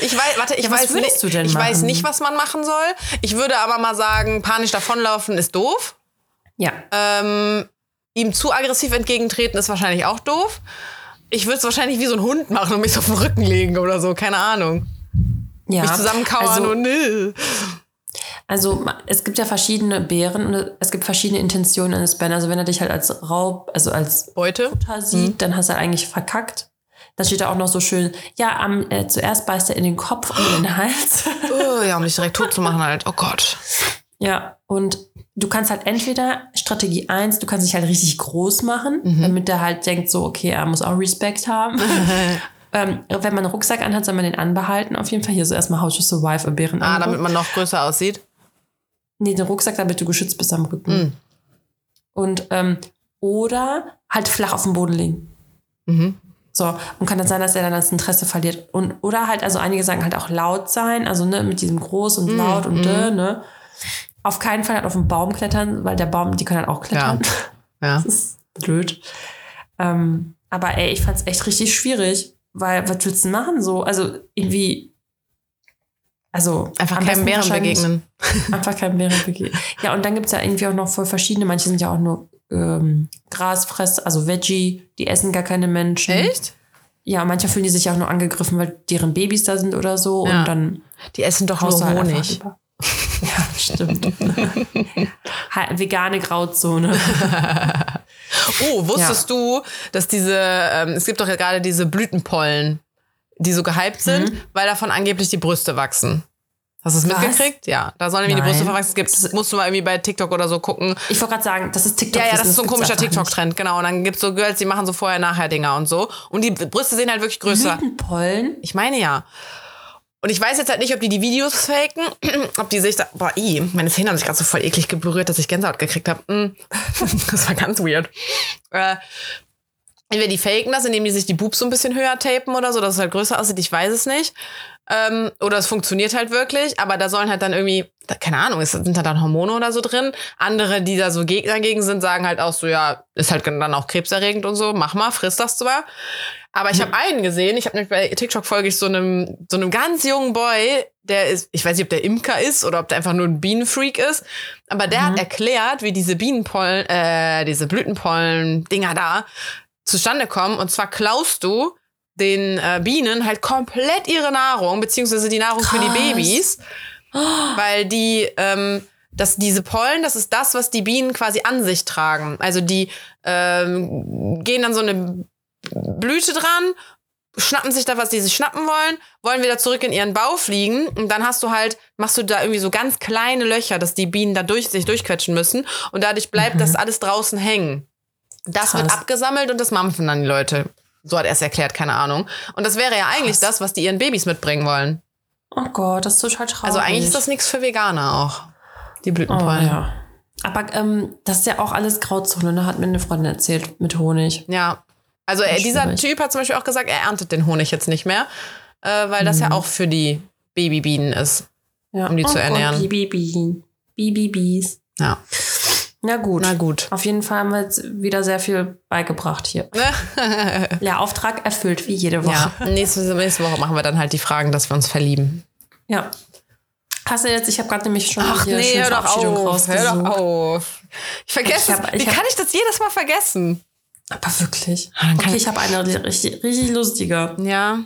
Ich weiß, warte, ich Ja, weiß nicht, du denn ich weiß nicht, was man machen soll. Ich würde aber mal sagen, panisch davonlaufen ist doof. Ja. Ähm, ihm zu aggressiv entgegentreten ist wahrscheinlich auch doof. Ich würde es wahrscheinlich wie so ein Hund machen und mich so auf den Rücken legen oder so, keine Ahnung. ja. Mich zusammenkauern also, und nö. Also es gibt ja verschiedene Bären und es gibt verschiedene Intentionen eines Bären. Also wenn er dich halt als Raub, also als Beute. Futter sieht, dann hast du halt eigentlich verkackt. Da steht da auch noch so schön, ja, am, äh, zuerst beißt er in den Kopf und in den [gasps] Hals. Oh, ja, um dich direkt tot zu machen halt. Oh Gott. ja, und du kannst halt entweder Strategie 1, du kannst dich halt richtig groß machen, Mhm. damit er halt denkt so, okay, er muss auch Respekt haben. [laughs] ähm, wenn man einen Rucksack anhat, soll man den anbehalten. Auf jeden Fall hier so erstmal How to Survive a Bären. Ah, damit man noch größer aussieht. Nee, den Rucksack, damit du geschützt bist am Rücken. Mhm. Und, ähm, oder halt flach auf dem Boden liegen. Mhm. So, und kann dann sein, dass er dann das Interesse verliert. Und, oder halt, also einige sagen halt auch laut sein, also ne, mit diesem groß und laut und dö, ne. Auf keinen Fall halt auf den Baum klettern, weil der Baum, die können halt auch klettern. Ja. [laughs] Das ist blöd. Ähm, aber ey, ich fand's echt richtig schwierig, weil was willst du machen so? Also irgendwie, also Einfach keinem Bären begegnen. [laughs] Einfach kein Bären begegnen. Ja, und dann gibt's ja irgendwie auch noch voll verschiedene. Manche sind ja auch nur ähm, Grasfress, also Veggie, die essen gar keine Menschen. Echt? Ja, manche fühlen die sich auch nur angegriffen, weil deren Babys da sind oder so. Ja. Und dann Die essen doch nur halt Honig. über. [laughs] Ja, stimmt. [laughs] Vegane Grauzone. [laughs] Oh, wusstest du, dass diese, ähm, es gibt doch ja gerade diese Blütenpollen, die so gehypt sind, weil davon angeblich die Brüste wachsen. Hast du es Mhm. Mitgekriegt? Ja, da sollen irgendwie die Brüste Nein. verwachsen. Es gibt, musst du mal irgendwie bei TikTok oder so gucken. Ich wollte gerade sagen, das ist TikTok. Ja, ja, das ist so ein komischer. TikTok-Trend, genau. Und dann gibt's so Girls, die machen so vorher-nachher-Dinger und so. Und die Brüste sehen halt wirklich größer. Blütenpollen. Ich meine ja. Und ich weiß jetzt halt nicht, ob die die Videos faken, [clears throat] ob die sich da. Boah, i, meine Zähne haben sich gerade so voll eklig berührt, dass ich Gänsehaut gekriegt habe. [laughs] Das war ganz weird. Äh, entweder die faken das, indem die sich die Boobs so ein bisschen höher tapen oder so, dass es halt größer aussieht, ich weiß es nicht. Ähm, oder es funktioniert halt wirklich, aber da sollen halt dann irgendwie, keine Ahnung, sind da dann Hormone oder so drin. Andere, die da so geg- dagegen sind, sagen halt auch so, ja, ist halt dann auch krebserregend und so, mach mal, friss das zwar. Aber ich habe einen gesehen, ich habe nämlich bei TikTok folge ich so einem, so einem ganz jungen Boy, der ist, ich weiß nicht, ob der Imker ist oder ob der einfach nur ein Bienenfreak ist, aber der hat erklärt, wie diese Bienenpollen, äh, diese Blütenpollen-Dinger da zustande kommen. Und zwar klaust du den äh, Bienen halt komplett ihre Nahrung, beziehungsweise die Nahrung für die Krass. Babys, weil die, ähm, dass diese Pollen, das ist das, was die Bienen quasi an sich tragen. Also die ähm, gehen dann so eine Blüte dran, schnappen sich da, was die sich schnappen wollen, wollen wieder zurück in ihren Bau fliegen und dann hast du halt, machst du da irgendwie so ganz kleine Löcher, dass die Bienen da durch, sich durchquetschen müssen und dadurch bleibt das alles draußen hängen. Das wird Krass. abgesammelt und das mampfen dann die Leute. So hat er es erklärt, keine Ahnung. Und das wäre ja eigentlich das, was die ihren Babys mitbringen wollen. Oh Gott, das ist total traurig. Also eigentlich ist das nichts für Veganer auch. Die Oh, Blütenpollen. ja. Aber ähm, das ist ja auch alles Grauzone, ne? hat mir eine Freundin erzählt, mit Honig. Ja. Also äh, dieser. Typ hat zum Beispiel auch gesagt, er erntet den Honig jetzt nicht mehr, äh, weil das ja Mhm. auch für die Babybienen ist. Ja. Um die zu ernähren. Bibi, Bibis. Ja. Na gut. Na gut. Auf jeden Fall haben wir jetzt wieder sehr viel beigebracht hier. [laughs] Ja, Auftrag erfüllt, wie jede Woche. ja. Nächste, nächste Woche machen wir dann halt die Fragen, dass wir uns verlieben. Ja. Hast du jetzt, ich habe gerade nämlich schon Ach hier nee, hör doch auf. Hör doch auf. Ich vergesse Ich hab- ich Wie hab- kann ich das jedes Mal vergessen? Aber wirklich. Okay, ich- habe eine richtig, richtig lustige. Ja.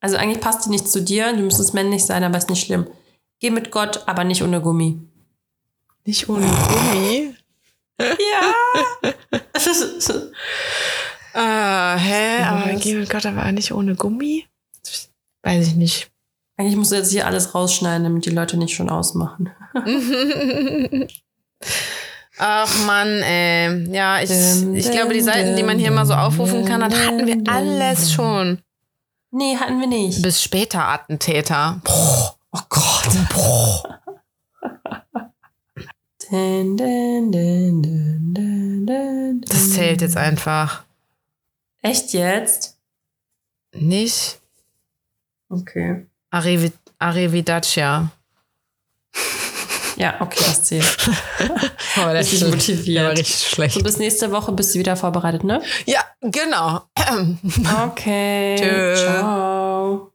Also eigentlich passt die nicht zu dir. Du müsstest männlich sein, aber ist nicht schlimm. Geh mit Gott, aber nicht ohne Gummi. Nicht ohne Gummi. [laughs] Ja. Äh, [laughs] hä? Aber geh mit Gott, aber nicht ohne Gummi? Weiß ich nicht. eigentlich musst du jetzt hier alles rausschneiden, damit die Leute nicht schon ausmachen. [laughs] Ach Mann, ey. Ja, ich, ich glaube, die Seiten, die man hier mal so aufrufen kann, das hatten wir alles schon. Nee, hatten wir nicht. Bis später Attentäter. Boah. Oh Gott. Boah. Das zählt jetzt einfach. Echt jetzt? Nicht? Okay. Arrivederci. Ja, okay, das zählt. [laughs] Aber Richtig der motiviert. war richtig schlecht. So bis nächste Woche bist du wieder vorbereitet, ne? Ja, genau. Okay. Tschö. Ciao.